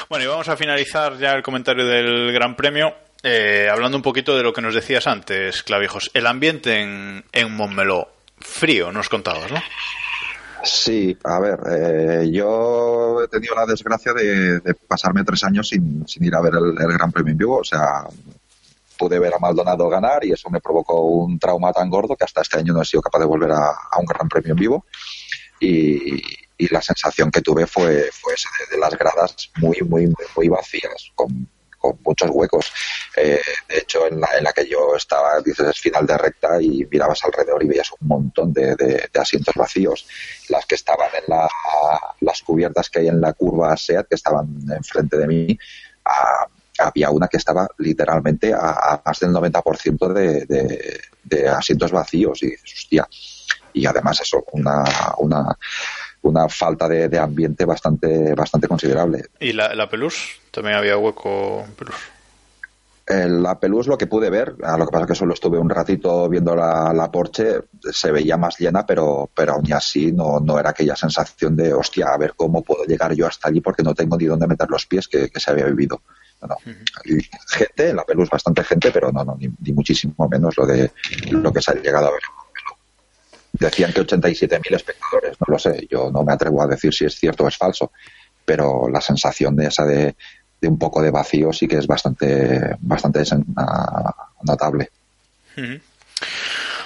Bueno, y vamos a finalizar ya el comentario del Gran Premio. eh, hablando un poquito de lo que nos decías antes, Clavijos. El ambiente en, en Montmeló, frío, nos contabas, ¿no? Sí, a ver, eh, yo he tenido la desgracia de, pasarme tres años sin, sin ir a ver el, el Gran Premio en vivo. O sea, pude ver a Maldonado ganar y eso me provocó un trauma tan gordo que hasta este año no he sido capaz de volver a, a un Gran Premio en vivo. Y, y la sensación que tuve fue, fue esa de, de las gradas muy, muy, muy, vacías, con, con muchos huecos. Eh, de hecho, en la, en la que yo estaba, dices, es final de recta y mirabas alrededor y veías un montón de, de- de asientos vacíos. Las que estaban en la, las cubiertas que hay en la curva SEAT, que estaban enfrente de mí, ah, había una que estaba literalmente a, a más del 90% de, de, de asientos vacíos. Y hostia. Y además eso, una, una, una falta de, de ambiente bastante, bastante considerable. ¿Y la, la Pelús? También había hueco en Pelús. El- La Pelús lo que pude ver, a lo que pasa es que solo estuve un ratito viendo la, la Porsche, se veía más llena, pero, pero aún así no, no era aquella sensación de, hostia, a ver cómo puedo llegar yo hasta allí porque no tengo ni dónde meter los pies que, que se había vivido. No, no. Y gente, en la Pelús bastante gente, pero no, no, ni, ni muchísimo menos lo de lo que se ha llegado a ver. Decían que 87.000 espectadores, no lo sé, yo no me atrevo a decir si es cierto o es falso, pero la sensación de esa de, de un poco de vacío sí que es bastante, bastante notable.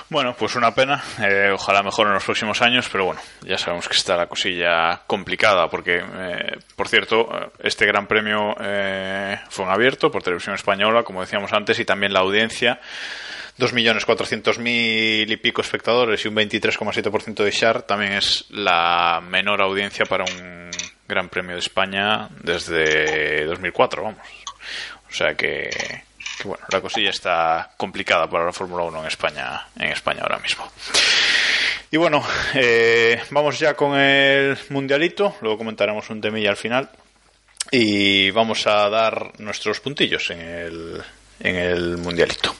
Bueno, pues una pena. Eh, ojalá mejor en los próximos años, pero bueno, ya sabemos que está la cosilla complicada, porque, eh, por cierto, eh, este Gran Premio eh, fue en abierto por Televisión Española, como decíamos antes, y también la audiencia. 2.400.000 y pico espectadores y un 23,7% de share también es la menor audiencia para un Gran Premio de España desde 2004, vamos. O sea que, que bueno, la cosilla está complicada para la Fórmula 1 en España, en España ahora mismo. Y bueno, eh, vamos ya con el mundialito, luego comentaremos un temilla al final y vamos a dar nuestros puntillos en el, en el mundialito.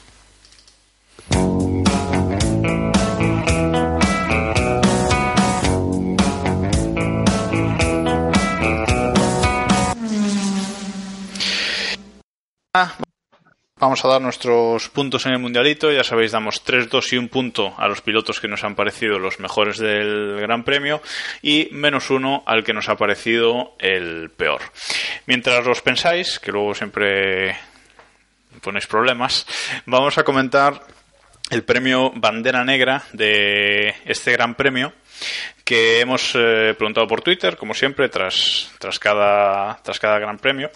Vamos a dar nuestros puntos en el mundialito. Ya sabéis, damos 3, 2 y un punto a los pilotos que nos han parecido los mejores del Gran Premio y menos uno al que nos ha parecido el peor. Mientras los pensáis, que luego siempre ponéis problemas, vamos a comentar el premio Bandera Negra de este Gran Premio que hemos eh, preguntado por Twitter, como siempre, tras, tras, cada, tras cada Gran Premio.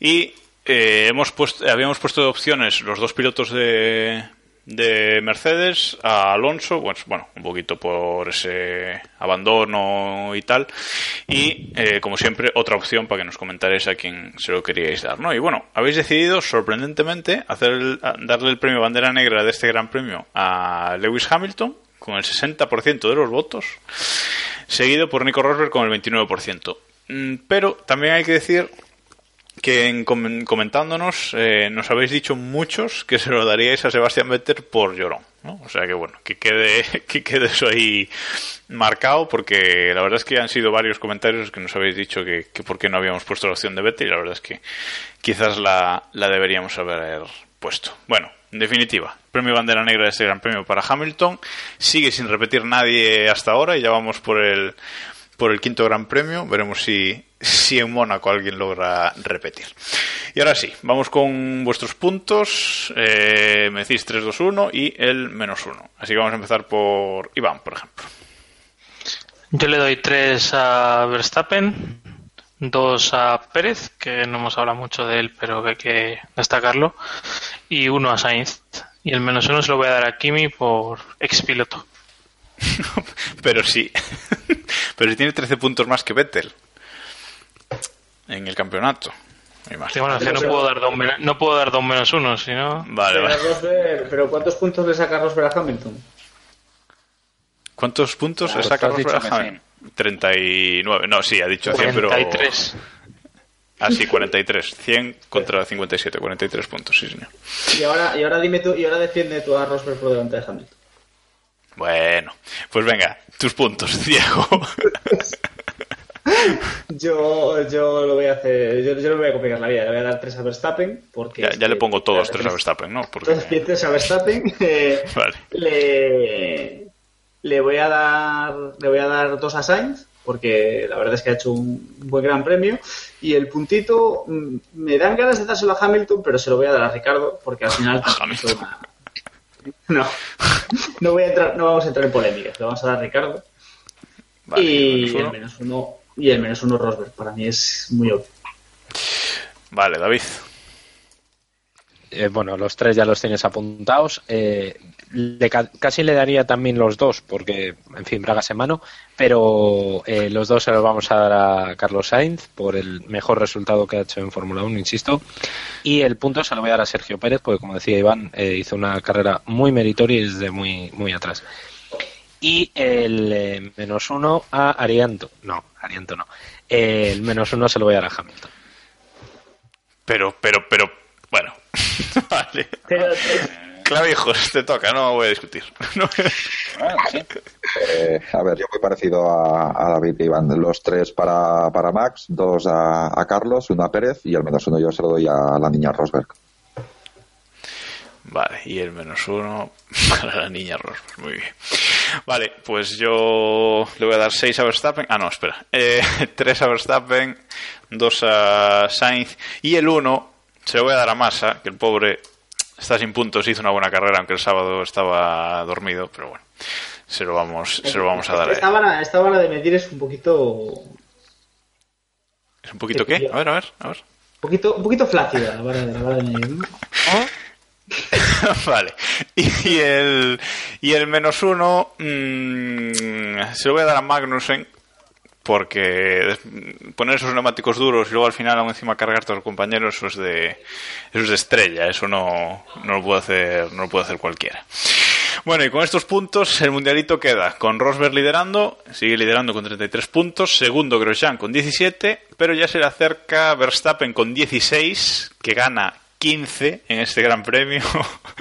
Y eh, hemos puesto, habíamos puesto de opciones los dos pilotos de, de Mercedes a Alonso, bueno, bueno, un poquito por ese abandono y tal. Y, eh, como siempre, otra opción para que nos comentaréis a quien se lo queríais dar, ¿no? Y bueno, habéis decidido, sorprendentemente, hacer el- darle el premio bandera negra de este gran premio a Lewis Hamilton, con el 60% de los votos, seguido por Nico Rosberg con el 29%. Mm, Pero también hay que decir que en comen- comentándonos eh, nos habéis dicho muchos que se lo daríais a Sebastián Vettel por llorón, ¿no? O sea que bueno, que quede, que quede eso ahí marcado porque la verdad es que han sido varios comentarios que nos habéis dicho que, que por qué no habíamos puesto la opción de Vettel y la verdad es que quizás la, la deberíamos haber puesto. Bueno, en definitiva, premio bandera negra de este gran premio para Hamilton. Sigue sin repetir nadie hasta ahora y ya vamos por el por el quinto gran premio. Veremos si, si en Mónaco alguien logra repetir. Y ahora sí, vamos con vuestros puntos. Eh, me decís 3, 2, 1 y el menos 1. Así que vamos a empezar por Iván, por ejemplo. Yo le doy 3 a Verstappen, 2 a Pérez, que no hemos hablado mucho de él, pero que hay que destacarlo, y 1 a Sainz. Y el menos 1 se lo voy a dar a Kimi por ex piloto. Pero sí. Pero si tiene 13 puntos más que Vettel en el campeonato. Sí, bueno, es que no puedo dar dos, men- no puedo dar dos menos uno, si no... Vale, Pero, vale. Rosberg- pero ¿cuántos puntos le saca Rosberg a Hamilton? ¿Cuántos puntos Claro, le saca has dicho Rosberg? que Hamilton? 39. No, sí, ha dicho 100, pero. 43. Ah, sí, 43. 100 contra 57. 43 puntos, sí, señor. Y ahora, y ahora dime tú, y ahora defiende tú a Rosberg por delante de Hamilton. Bueno, pues venga, tus puntos, Diego. Yo, yo lo voy a hacer, yo, yo me voy a complicar la vida, le voy a dar 3 a Verstappen porque ya, le pongo todos tres a Verstappen, ¿no? Porque... Entonces, 3 a Verstappen. eh, Vale. le, le voy a dar le voy a dar 2 a Sainz porque la verdad es que ha hecho un buen gran premio y el puntito mm, me dan ganas de dárselo a Hamilton pero se lo voy a dar a Ricardo porque al final A Hamilton. no. No voy a entrar no vamos a entrar en polémicas lo vamos a dar a Ricardo. Vale, y el menos uno y el menos uno Rosberg para mí es muy obvio. Vale, David. Eh, bueno, los tres ya los tienes apuntados. Eh, casi le daría también los dos, porque, en fin, bragas en mano, pero eh, los dos se los vamos a dar a Carlos Sainz por el mejor resultado que ha hecho en Fórmula 1, insisto. Y el punto se lo voy a dar a Sergio Pérez, porque, como decía Iván, eh, hizo una carrera muy meritoria y desde muy, muy atrás. Y el menos uno a Arianto. No, Arianto no. El menos uno se lo voy a dar a Hamilton. Pero, pero, pero, bueno. Vale. pero Clavijos, te toca, no voy a discutir. No- Eh, a ver, yo muy parecido a, a David y Iván. Los tres para, para Max, dos a, a Carlos, uno a Pérez y al menos uno yo se lo doy a la niña Rosberg. Vale, y el menos uno para la niña Rosberg. Muy bien. Vale, pues yo le voy a dar 6 a Verstappen. Ah, no, espera. Eh, 3 a Verstappen, 2 a Sainz y el 1 se lo voy a dar a Massa, que el pobre está sin puntos, hizo una buena carrera, aunque el sábado estaba dormido, pero bueno, se lo vamos, se lo vamos a dar a esta él. vara, esta vara de medir es un poquito ¿Es un poquito qué? A ver, a ver, a ver. Un poquito, un poquito flácida la vara de la vara de medir, ¿no? vale. Y el, y el menos uno mm, se lo voy a dar a Magnussen porque poner esos neumáticos duros y luego al final aún encima cargarte a los compañeros eso es de eso es de estrella eso no, no lo puede hacer no lo puede hacer cualquiera. Bueno y con estos puntos el mundialito queda con Rosberg liderando sigue liderando con 33 puntos segundo Grosjean con 17 pero ya se le acerca Verstappen con 16 que gana 15 en este gran premio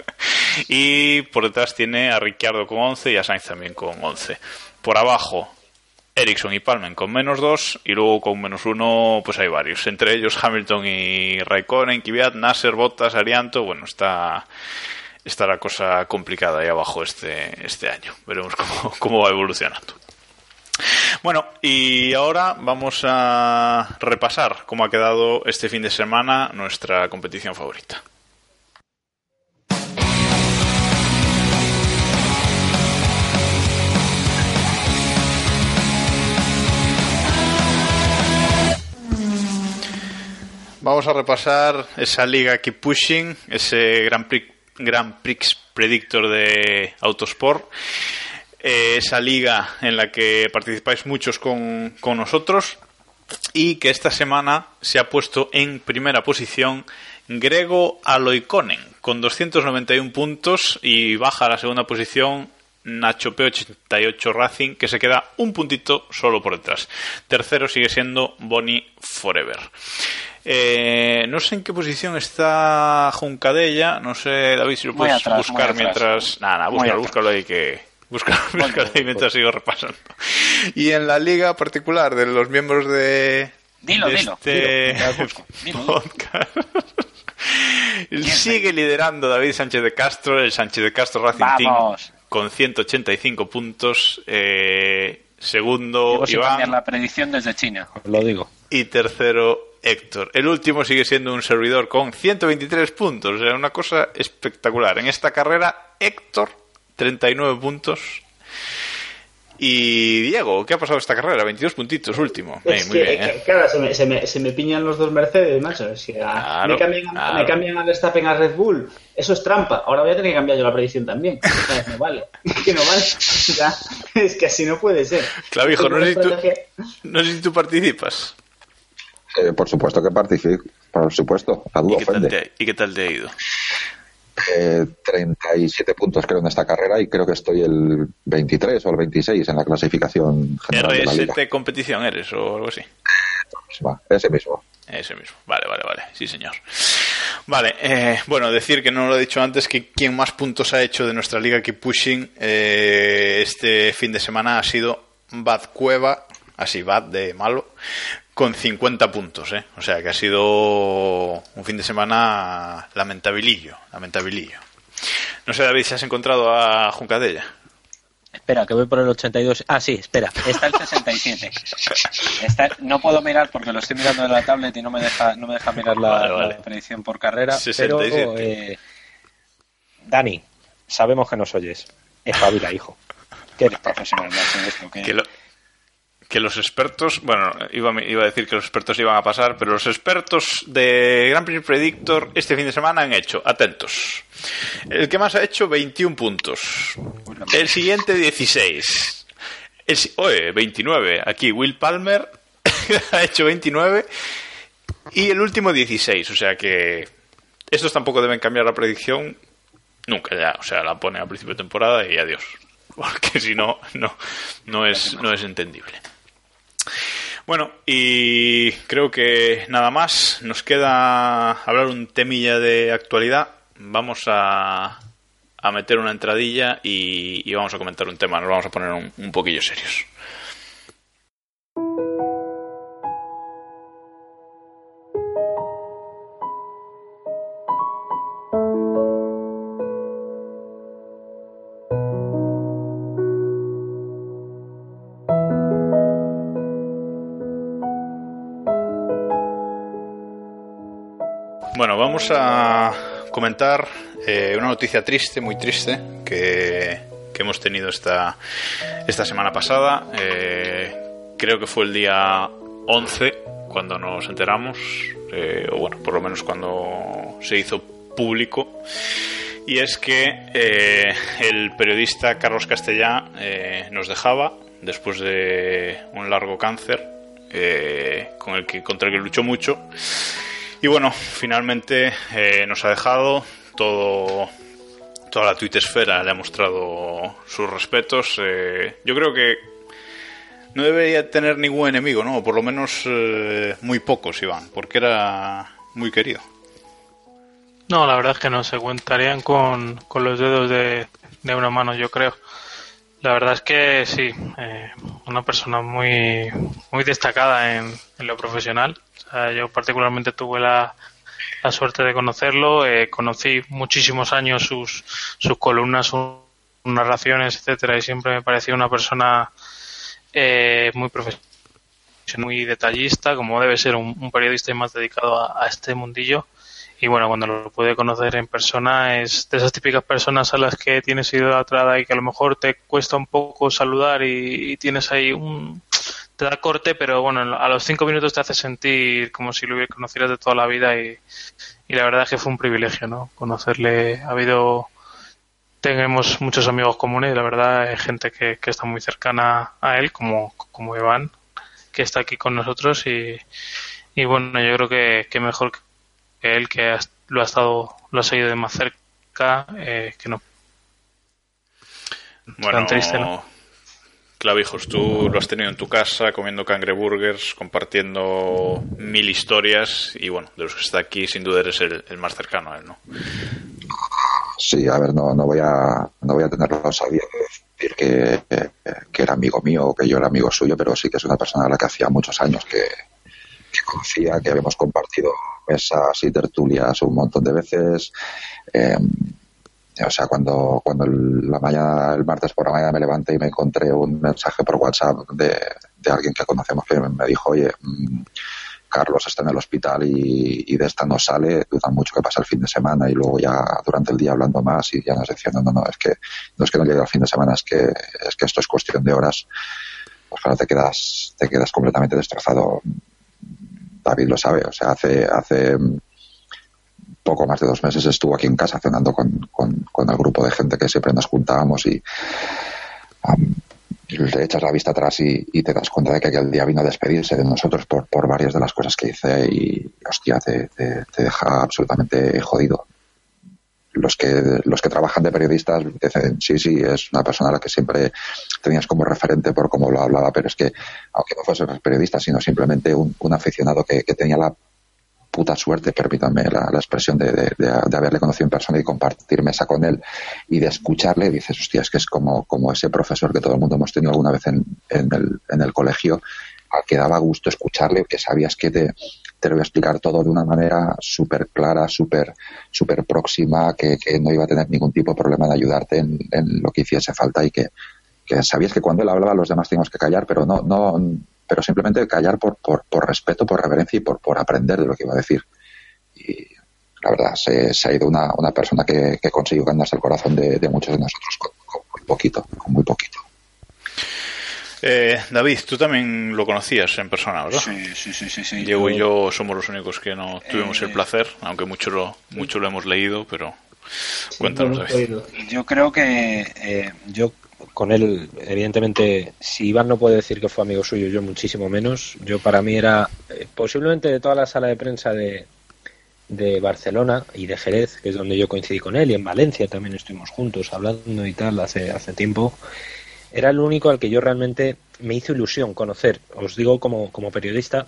y por detrás tiene a Ricciardo con 11 y a Sainz también con 11 por abajo Ericsson y Palmen con menos 2 y luego con menos 1 pues hay varios, entre ellos Hamilton y Raikkonen, Kvyat, Nasser, Bottas, Arianto, bueno, está está la cosa complicada ahí abajo este, este año. Veremos cómo, cómo va evolucionando. Bueno, y ahora vamos a repasar cómo ha quedado este fin de semana nuestra competición favorita. Vamos a repasar esa liga Keep Pushing, ese Grand Prix Grand Prix Predictor de Autosport. Eh, esa liga en la que participáis muchos con, con nosotros y que esta semana se ha puesto en primera posición Grego Aloikonen con 291 puntos y baja a la segunda posición Nacho P88 Racing que se queda un puntito solo por detrás. Tercero sigue siendo Bonnie Forever. Eh, no sé en qué posición está Juncadella, no sé David si lo puedes atrás, buscar mientras... Nada, nada, búscalo, búscalo ahí que... Búscalo, búscalo ahí mientras sigo repasando. Y en la liga particular de los miembros de, Dilo, de dilo, este dilo, podcast. Sigue liderando David Sánchez de Castro, el Sánchez de Castro Racing Team, Vamos. con 185 puntos. Eh, segundo, Llevo Iván. la predicción desde China. Lo digo. Y tercero, Héctor. El último sigue siendo un servidor con 123 puntos. O sea, una cosa espectacular. En esta carrera, Héctor, 39 puntos. Y Diego, ¿qué ha pasado esta carrera? 22 puntitos, último. Es muy que, bien, eh, ¿eh? claro, se me, se, me, se me piñan los dos Mercedes, macho. Es que, ah, Claro, me, cambian, a- claro. me cambian a Verstappen a Red Bull. Eso es trampa. Ahora voy a tener que cambiar yo la predicción también. No vale. Que no vale. Ya, es que así no puede ser. Clavijo, no sé, si tú, Estrategia- no sé si tú participas. Eh, por supuesto que participo, por supuesto, ¿Y qué, tal te, ha- ¿Y qué tal te ha ido? Eh, 37 puntos creo en esta carrera y creo que estoy el 23 o el 26 en la clasificación general de la liga. ¿RST competición eres o algo así? Ese mismo. Ese mismo. Vale, vale, vale. Sí, señor. Vale, eh, bueno, decir que no lo he dicho antes, que quien más puntos ha hecho de nuestra liga Keep Pushing eh, este fin de semana ha sido Bad Cueva, así Bad de malo, con 50 puntos, ¿eh? O sea que ha sido un fin de semana lamentabilillo, lamentabilillo. No sé, David, si has encontrado a Juncadella. Espera, que voy por el 82. Ah, sí, espera. Está el 67. Está- no puedo mirar porque lo estoy mirando en la tablet y no me deja, no me deja mirar la, Vale, vale. la predicción por carrera. 67. Pero, eh, Dani, sabemos que nos oyes. Espabila, hijo. Que eres profesional, macho, de esto, que- que, lo- que los expertos, bueno, iba, iba a decir que los expertos iban a pasar, pero los expertos de Grand Prix Predictor este fin de semana han hecho, atentos, el que más ha hecho 21 puntos, el siguiente 16, el, oye, 29, aquí Will Palmer ha hecho 29 y el último 16, o sea que estos tampoco deben cambiar la predicción nunca ya, o sea, la ponen a principio de temporada y adiós. Porque si no, no, no es, no es entendible. Bueno, y creo que nada más. Nos queda hablar un temilla de actualidad. Vamos a, a meter una entradilla y, y vamos a comentar un tema. Nos vamos a poner un, un poquillo serios. Vamos a comentar eh, una noticia triste, muy triste, que, que hemos tenido esta, esta semana pasada. Eh, creo que fue el día 11 cuando nos enteramos, eh, o bueno, por lo menos cuando se hizo público. Y es que el periodista Carlos Castellá nos dejaba después de un largo cáncer con el que, contra el que luchó mucho. Y bueno, finalmente eh, nos ha dejado todo. Toda la tuitesfera le ha mostrado sus respetos. Eh, yo creo que no debería tener ningún enemigo, ¿no? Por lo menos eh, muy pocos, Iván, porque era muy querido. No, la verdad es que no se cuentarían con, con los dedos de, de una mano, yo creo. La verdad es que sí, eh, una persona muy, muy destacada en, en lo profesional. O sea, yo particularmente tuve la, la suerte de conocerlo. eh, conocí muchísimos años sus, sus columnas, sus narraciones, etcétera, y siempre me parecía una persona eh, muy profesional, muy detallista, como debe ser un, periodista y más dedicado a este mundillo. Y bueno, cuando lo pude conocer en persona es de esas típicas personas a las que tienes idolatrada y que a lo mejor te cuesta un poco saludar y, tienes ahí un te da corte, pero bueno, a los cinco minutos te hace sentir como si lo conocieras de toda la vida y, y la verdad es que fue un privilegio, ¿no? Conocerle, ha habido, tenemos muchos amigos comunes la verdad hay gente que, que está muy cercana a él, como, como Iván, que está aquí con nosotros y, y bueno, yo creo que, que mejor que él, que ha- lo ha estado, lo ha seguido de más cerca, eh, que no. Bueno, Tan triste, ¿no? Clavijos, tú lo has tenido en tu casa comiendo cangreburgers, compartiendo mil historias y bueno, de los que está aquí sin duda eres el, el más cercano a él, ¿no? Sí, a ver, no, no voy a no voy a tener la osadía de decir que, que era amigo mío o que yo era amigo suyo, pero sí que es una persona a la que hacía muchos años que, conocía, que habíamos compartido mesas y tertulias un montón de veces. Eh, o sea, cuando, cuando la mañana, el martes por la mañana me levanté y me encontré un mensaje por WhatsApp de, de alguien que conocemos que me dijo, oye, mm, Carlos está en el hospital y, y de esta no sale, duda mucho que pasa el fin de semana y luego ya durante el día hablando más y ya nos decían, no, no, no, es que no es que no llegue al fin de semana, es que, es que esto es cuestión de horas. Pues claro, te quedas, te quedas completamente destrozado. David lo sabe, o sea, hace, hace poco más de dos meses estuvo aquí en casa cenando con, con, el grupo de gente que siempre nos juntábamos y le echas la vista atrás y, te das cuenta de que aquel día vino a despedirse de nosotros por, por varias de las cosas que hice y hostia, te, te deja absolutamente jodido. Los que, los que trabajan de periodistas dicen, sí, sí, es una persona a la que siempre tenías como referente por cómo lo hablaba, pero es que, aunque no fuese periodista, sino simplemente un, un aficionado que, que tenía la puta suerte, permítanme la, expresión de, de, de- de haberle conocido en persona y compartir mesa con él y de escucharle, dices, hostia, es que es como, como ese profesor que todo el mundo hemos tenido alguna vez en, en, el, en el colegio, al que daba gusto escucharle, que sabías que te, te lo iba a explicar todo de una manera súper clara, súper súper próxima, que, que no iba a tener ningún tipo de problema en ayudarte en, en lo que hiciese falta y que, que sabías que cuando él hablaba los demás teníamos que callar, pero no, no, pero simplemente callar por, por, por respeto, por reverencia y por, por aprender de lo que iba a decir. Y la verdad, se, ha ido una, una persona que, que consiguió ganarse el corazón de, de muchos de nosotros con muy poquito, con muy poquito. Eh, David, tú también lo conocías en persona, ¿verdad? Sí, sí, sí, sí. sí. Diego y yo somos los únicos que no tuvimos el Eh, placer, aunque mucho lo, mucho lo hemos leído, pero cuéntanos, Hemos David. Yo creo que Eh, yo con él, evidentemente, si Iván no puede decir que fue amigo suyo, yo muchísimo menos. Yo para mí era eh, posiblemente de toda la sala de prensa de, de Barcelona y de Jerez, que es donde yo coincidí con él, y en Valencia también estuvimos juntos hablando y tal hace, hace tiempo. Era el único al que yo realmente me hizo ilusión conocer. Os digo como, como periodista,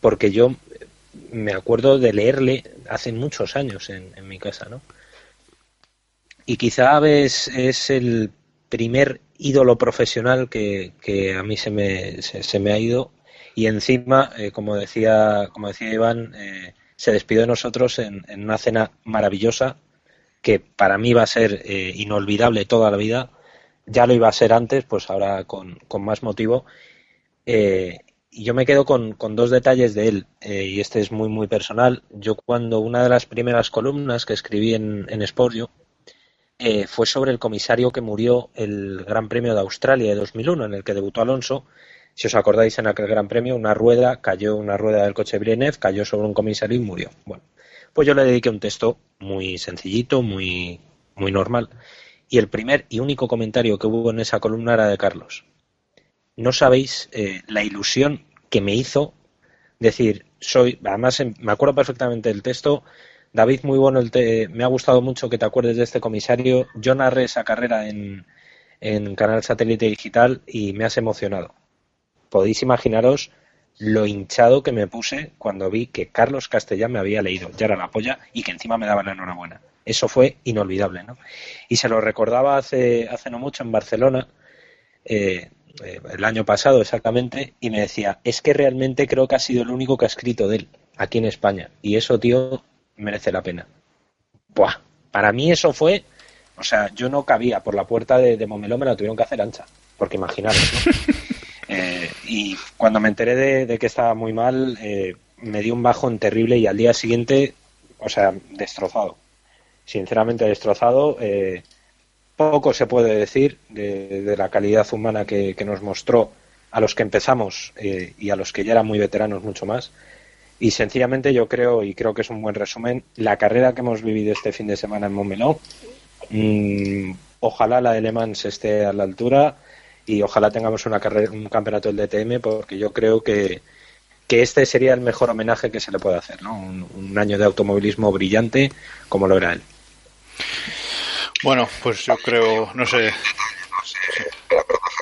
porque yo me acuerdo de leerle hace muchos años en, mi casa, ¿no? Y quizá Aves es el primer ídolo profesional que, que a mí se me, se, se me ha ido y encima, eh, como decía como decía Iván, eh, se despidió de nosotros en, en una cena maravillosa que para mí va a ser eh, inolvidable toda la vida. Ya lo iba a ser antes, pues ahora con, más motivo. Eh, y yo me quedo con, dos detalles de él, eh, y este es muy, muy personal. Yo cuando una de las primeras columnas que escribí en, en Sportio eh, fue sobre el comisario que murió el Gran Premio de Australia de 2001, en el que debutó Alonso. Si os acordáis, en aquel Gran Premio, una rueda cayó, una rueda del coche Villeneuve cayó sobre un comisario y murió. Bueno, pues yo le dediqué un texto muy sencillito, muy, muy normal. Y el primer y único comentario que hubo en esa columna era de Carlos. No sabéis eh, la ilusión que me hizo decir, soy, además em, me acuerdo perfectamente del texto, David, muy bueno, el te- me ha gustado mucho que te acuerdes de este comisario, yo narré esa carrera en, en Canal Satélite Digital y me has emocionado. Podéis imaginaros lo hinchado que me puse cuando vi que Carlos Castellán me había leído, ya era la polla, y que encima me daba la enhorabuena. Eso fue inolvidable, ¿no? Y se lo recordaba hace, hace no mucho en Barcelona, eh, eh, el año pasado exactamente, y me decía, es que realmente creo que ha sido el único que ha escrito de él aquí en España. Y eso, tío, merece la pena. Buah, para mí eso fue, o sea, yo no cabía por la puerta de, de Momeló, me la tuvieron que hacer ancha, porque imaginaros, ¿no? Eh, y cuando me enteré de, de que estaba muy mal, eh, me dio un bajón terrible y al día siguiente, o sea, destrozado. Sinceramente destrozado. eh, poco se puede decir de, la calidad humana que, que nos mostró a los que empezamos eh, y a los que ya eran muy veteranos mucho más. Y sencillamente yo creo, y creo que es un buen resumen, la carrera que hemos vivido este fin de semana en Montmeló, mm, ojalá la de Le Mans esté a la altura y ojalá tengamos una carrera, un campeonato del DTM porque yo creo que, que este sería el mejor homenaje que se le puede hacer, ¿no? Un, un año de automovilismo brillante como lo era él. Bueno, pues yo creo, no sé,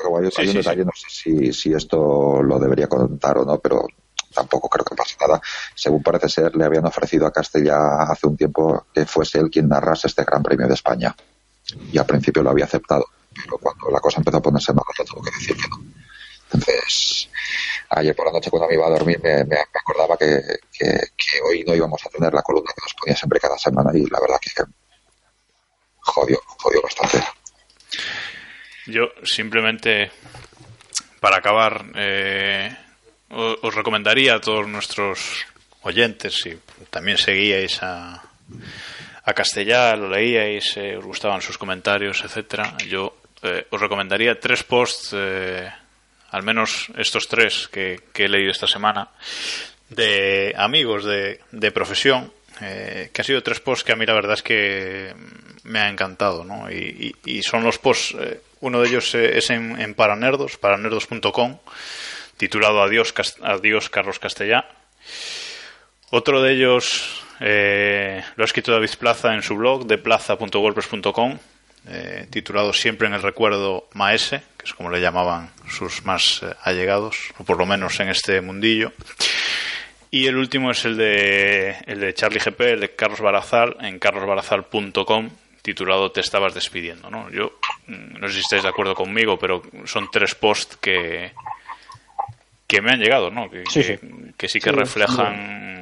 Caballos, hay un detalle, no sé si, si esto lo debería contar o no, pero tampoco creo que pase nada. Según parece ser, le habían ofrecido a Castella hace un tiempo que fuese él quien narrase este Gran Premio de España. Y al principio lo había aceptado, pero cuando la cosa empezó a ponerse mal, le tuvo que decir que no. Entonces, ayer por la noche cuando me iba a dormir me, me- me acordaba que, que- que hoy no íbamos a tener la columna que nos ponía siempre cada semana y la verdad que jodió, jodió bastante. Yo simplemente, para acabar, eh, os recomendaría a todos nuestros oyentes, si también seguíais a, a Castellá, lo leíais, eh, os gustaban sus comentarios, etcétera, yo eh, os recomendaría tres posts, eh, al menos estos tres que, que he leído esta semana, de amigos de, de profesión, eh, que han sido tres posts que a mí la verdad es que me ha encantado, ¿no? Y, son los posts, eh, uno de ellos eh, es en, Paranerdos, paranerdos.com, titulado Adiós, Adiós Carlos Castellá. Otro de ellos eh, lo ha escrito David Plaza en su blog de plaza.wordpress.com, eh, titulado Siempre en el recuerdo Maese, que es como le llamaban sus más allegados, o por lo menos en este mundillo. Y el último es el de, el de Charlie GP, el de Carlos Barazal, en carlosbarazal.com, titulado Te estabas despidiendo. ¿no? Yo mm, no sé si estáis de acuerdo conmigo, pero son tres posts que, que me han llegado, ¿no? que, Sí, que, sí. que sí que Sí, reflejan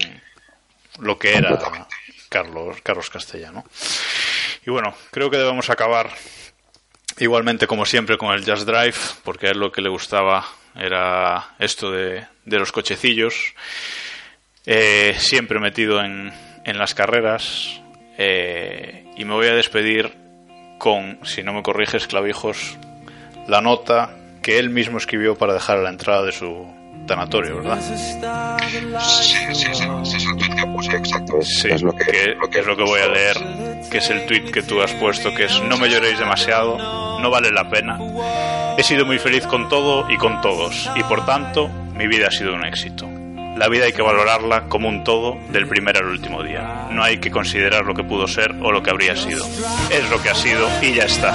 lo que era Carlos, Carlos Castellano. Y bueno, creo que debemos acabar igualmente como siempre con el Just Drive, porque a él lo que le gustaba era esto de, de los cochecillos, eh, siempre metido en, en las carreras, eh, y me voy a despedir con, si no me corriges, clavijos, la nota que él mismo escribió para dejar a la entrada de su tanatorio, ¿verdad? Sí, sí, sí, sí, es el tweet que puse, exacto. Es, Sí, es lo que, que, lo que es lo que voy a leer, que es el tweet que tú has puesto, que es no me lloréis demasiado, no vale la pena. He sido muy feliz con todo y con todos, y por tanto mi vida ha sido un éxito. La vida hay que valorarla como un todo del primer al último día. No hay que considerar lo que pudo ser o lo que habría sido. Es lo que ha sido y ya está.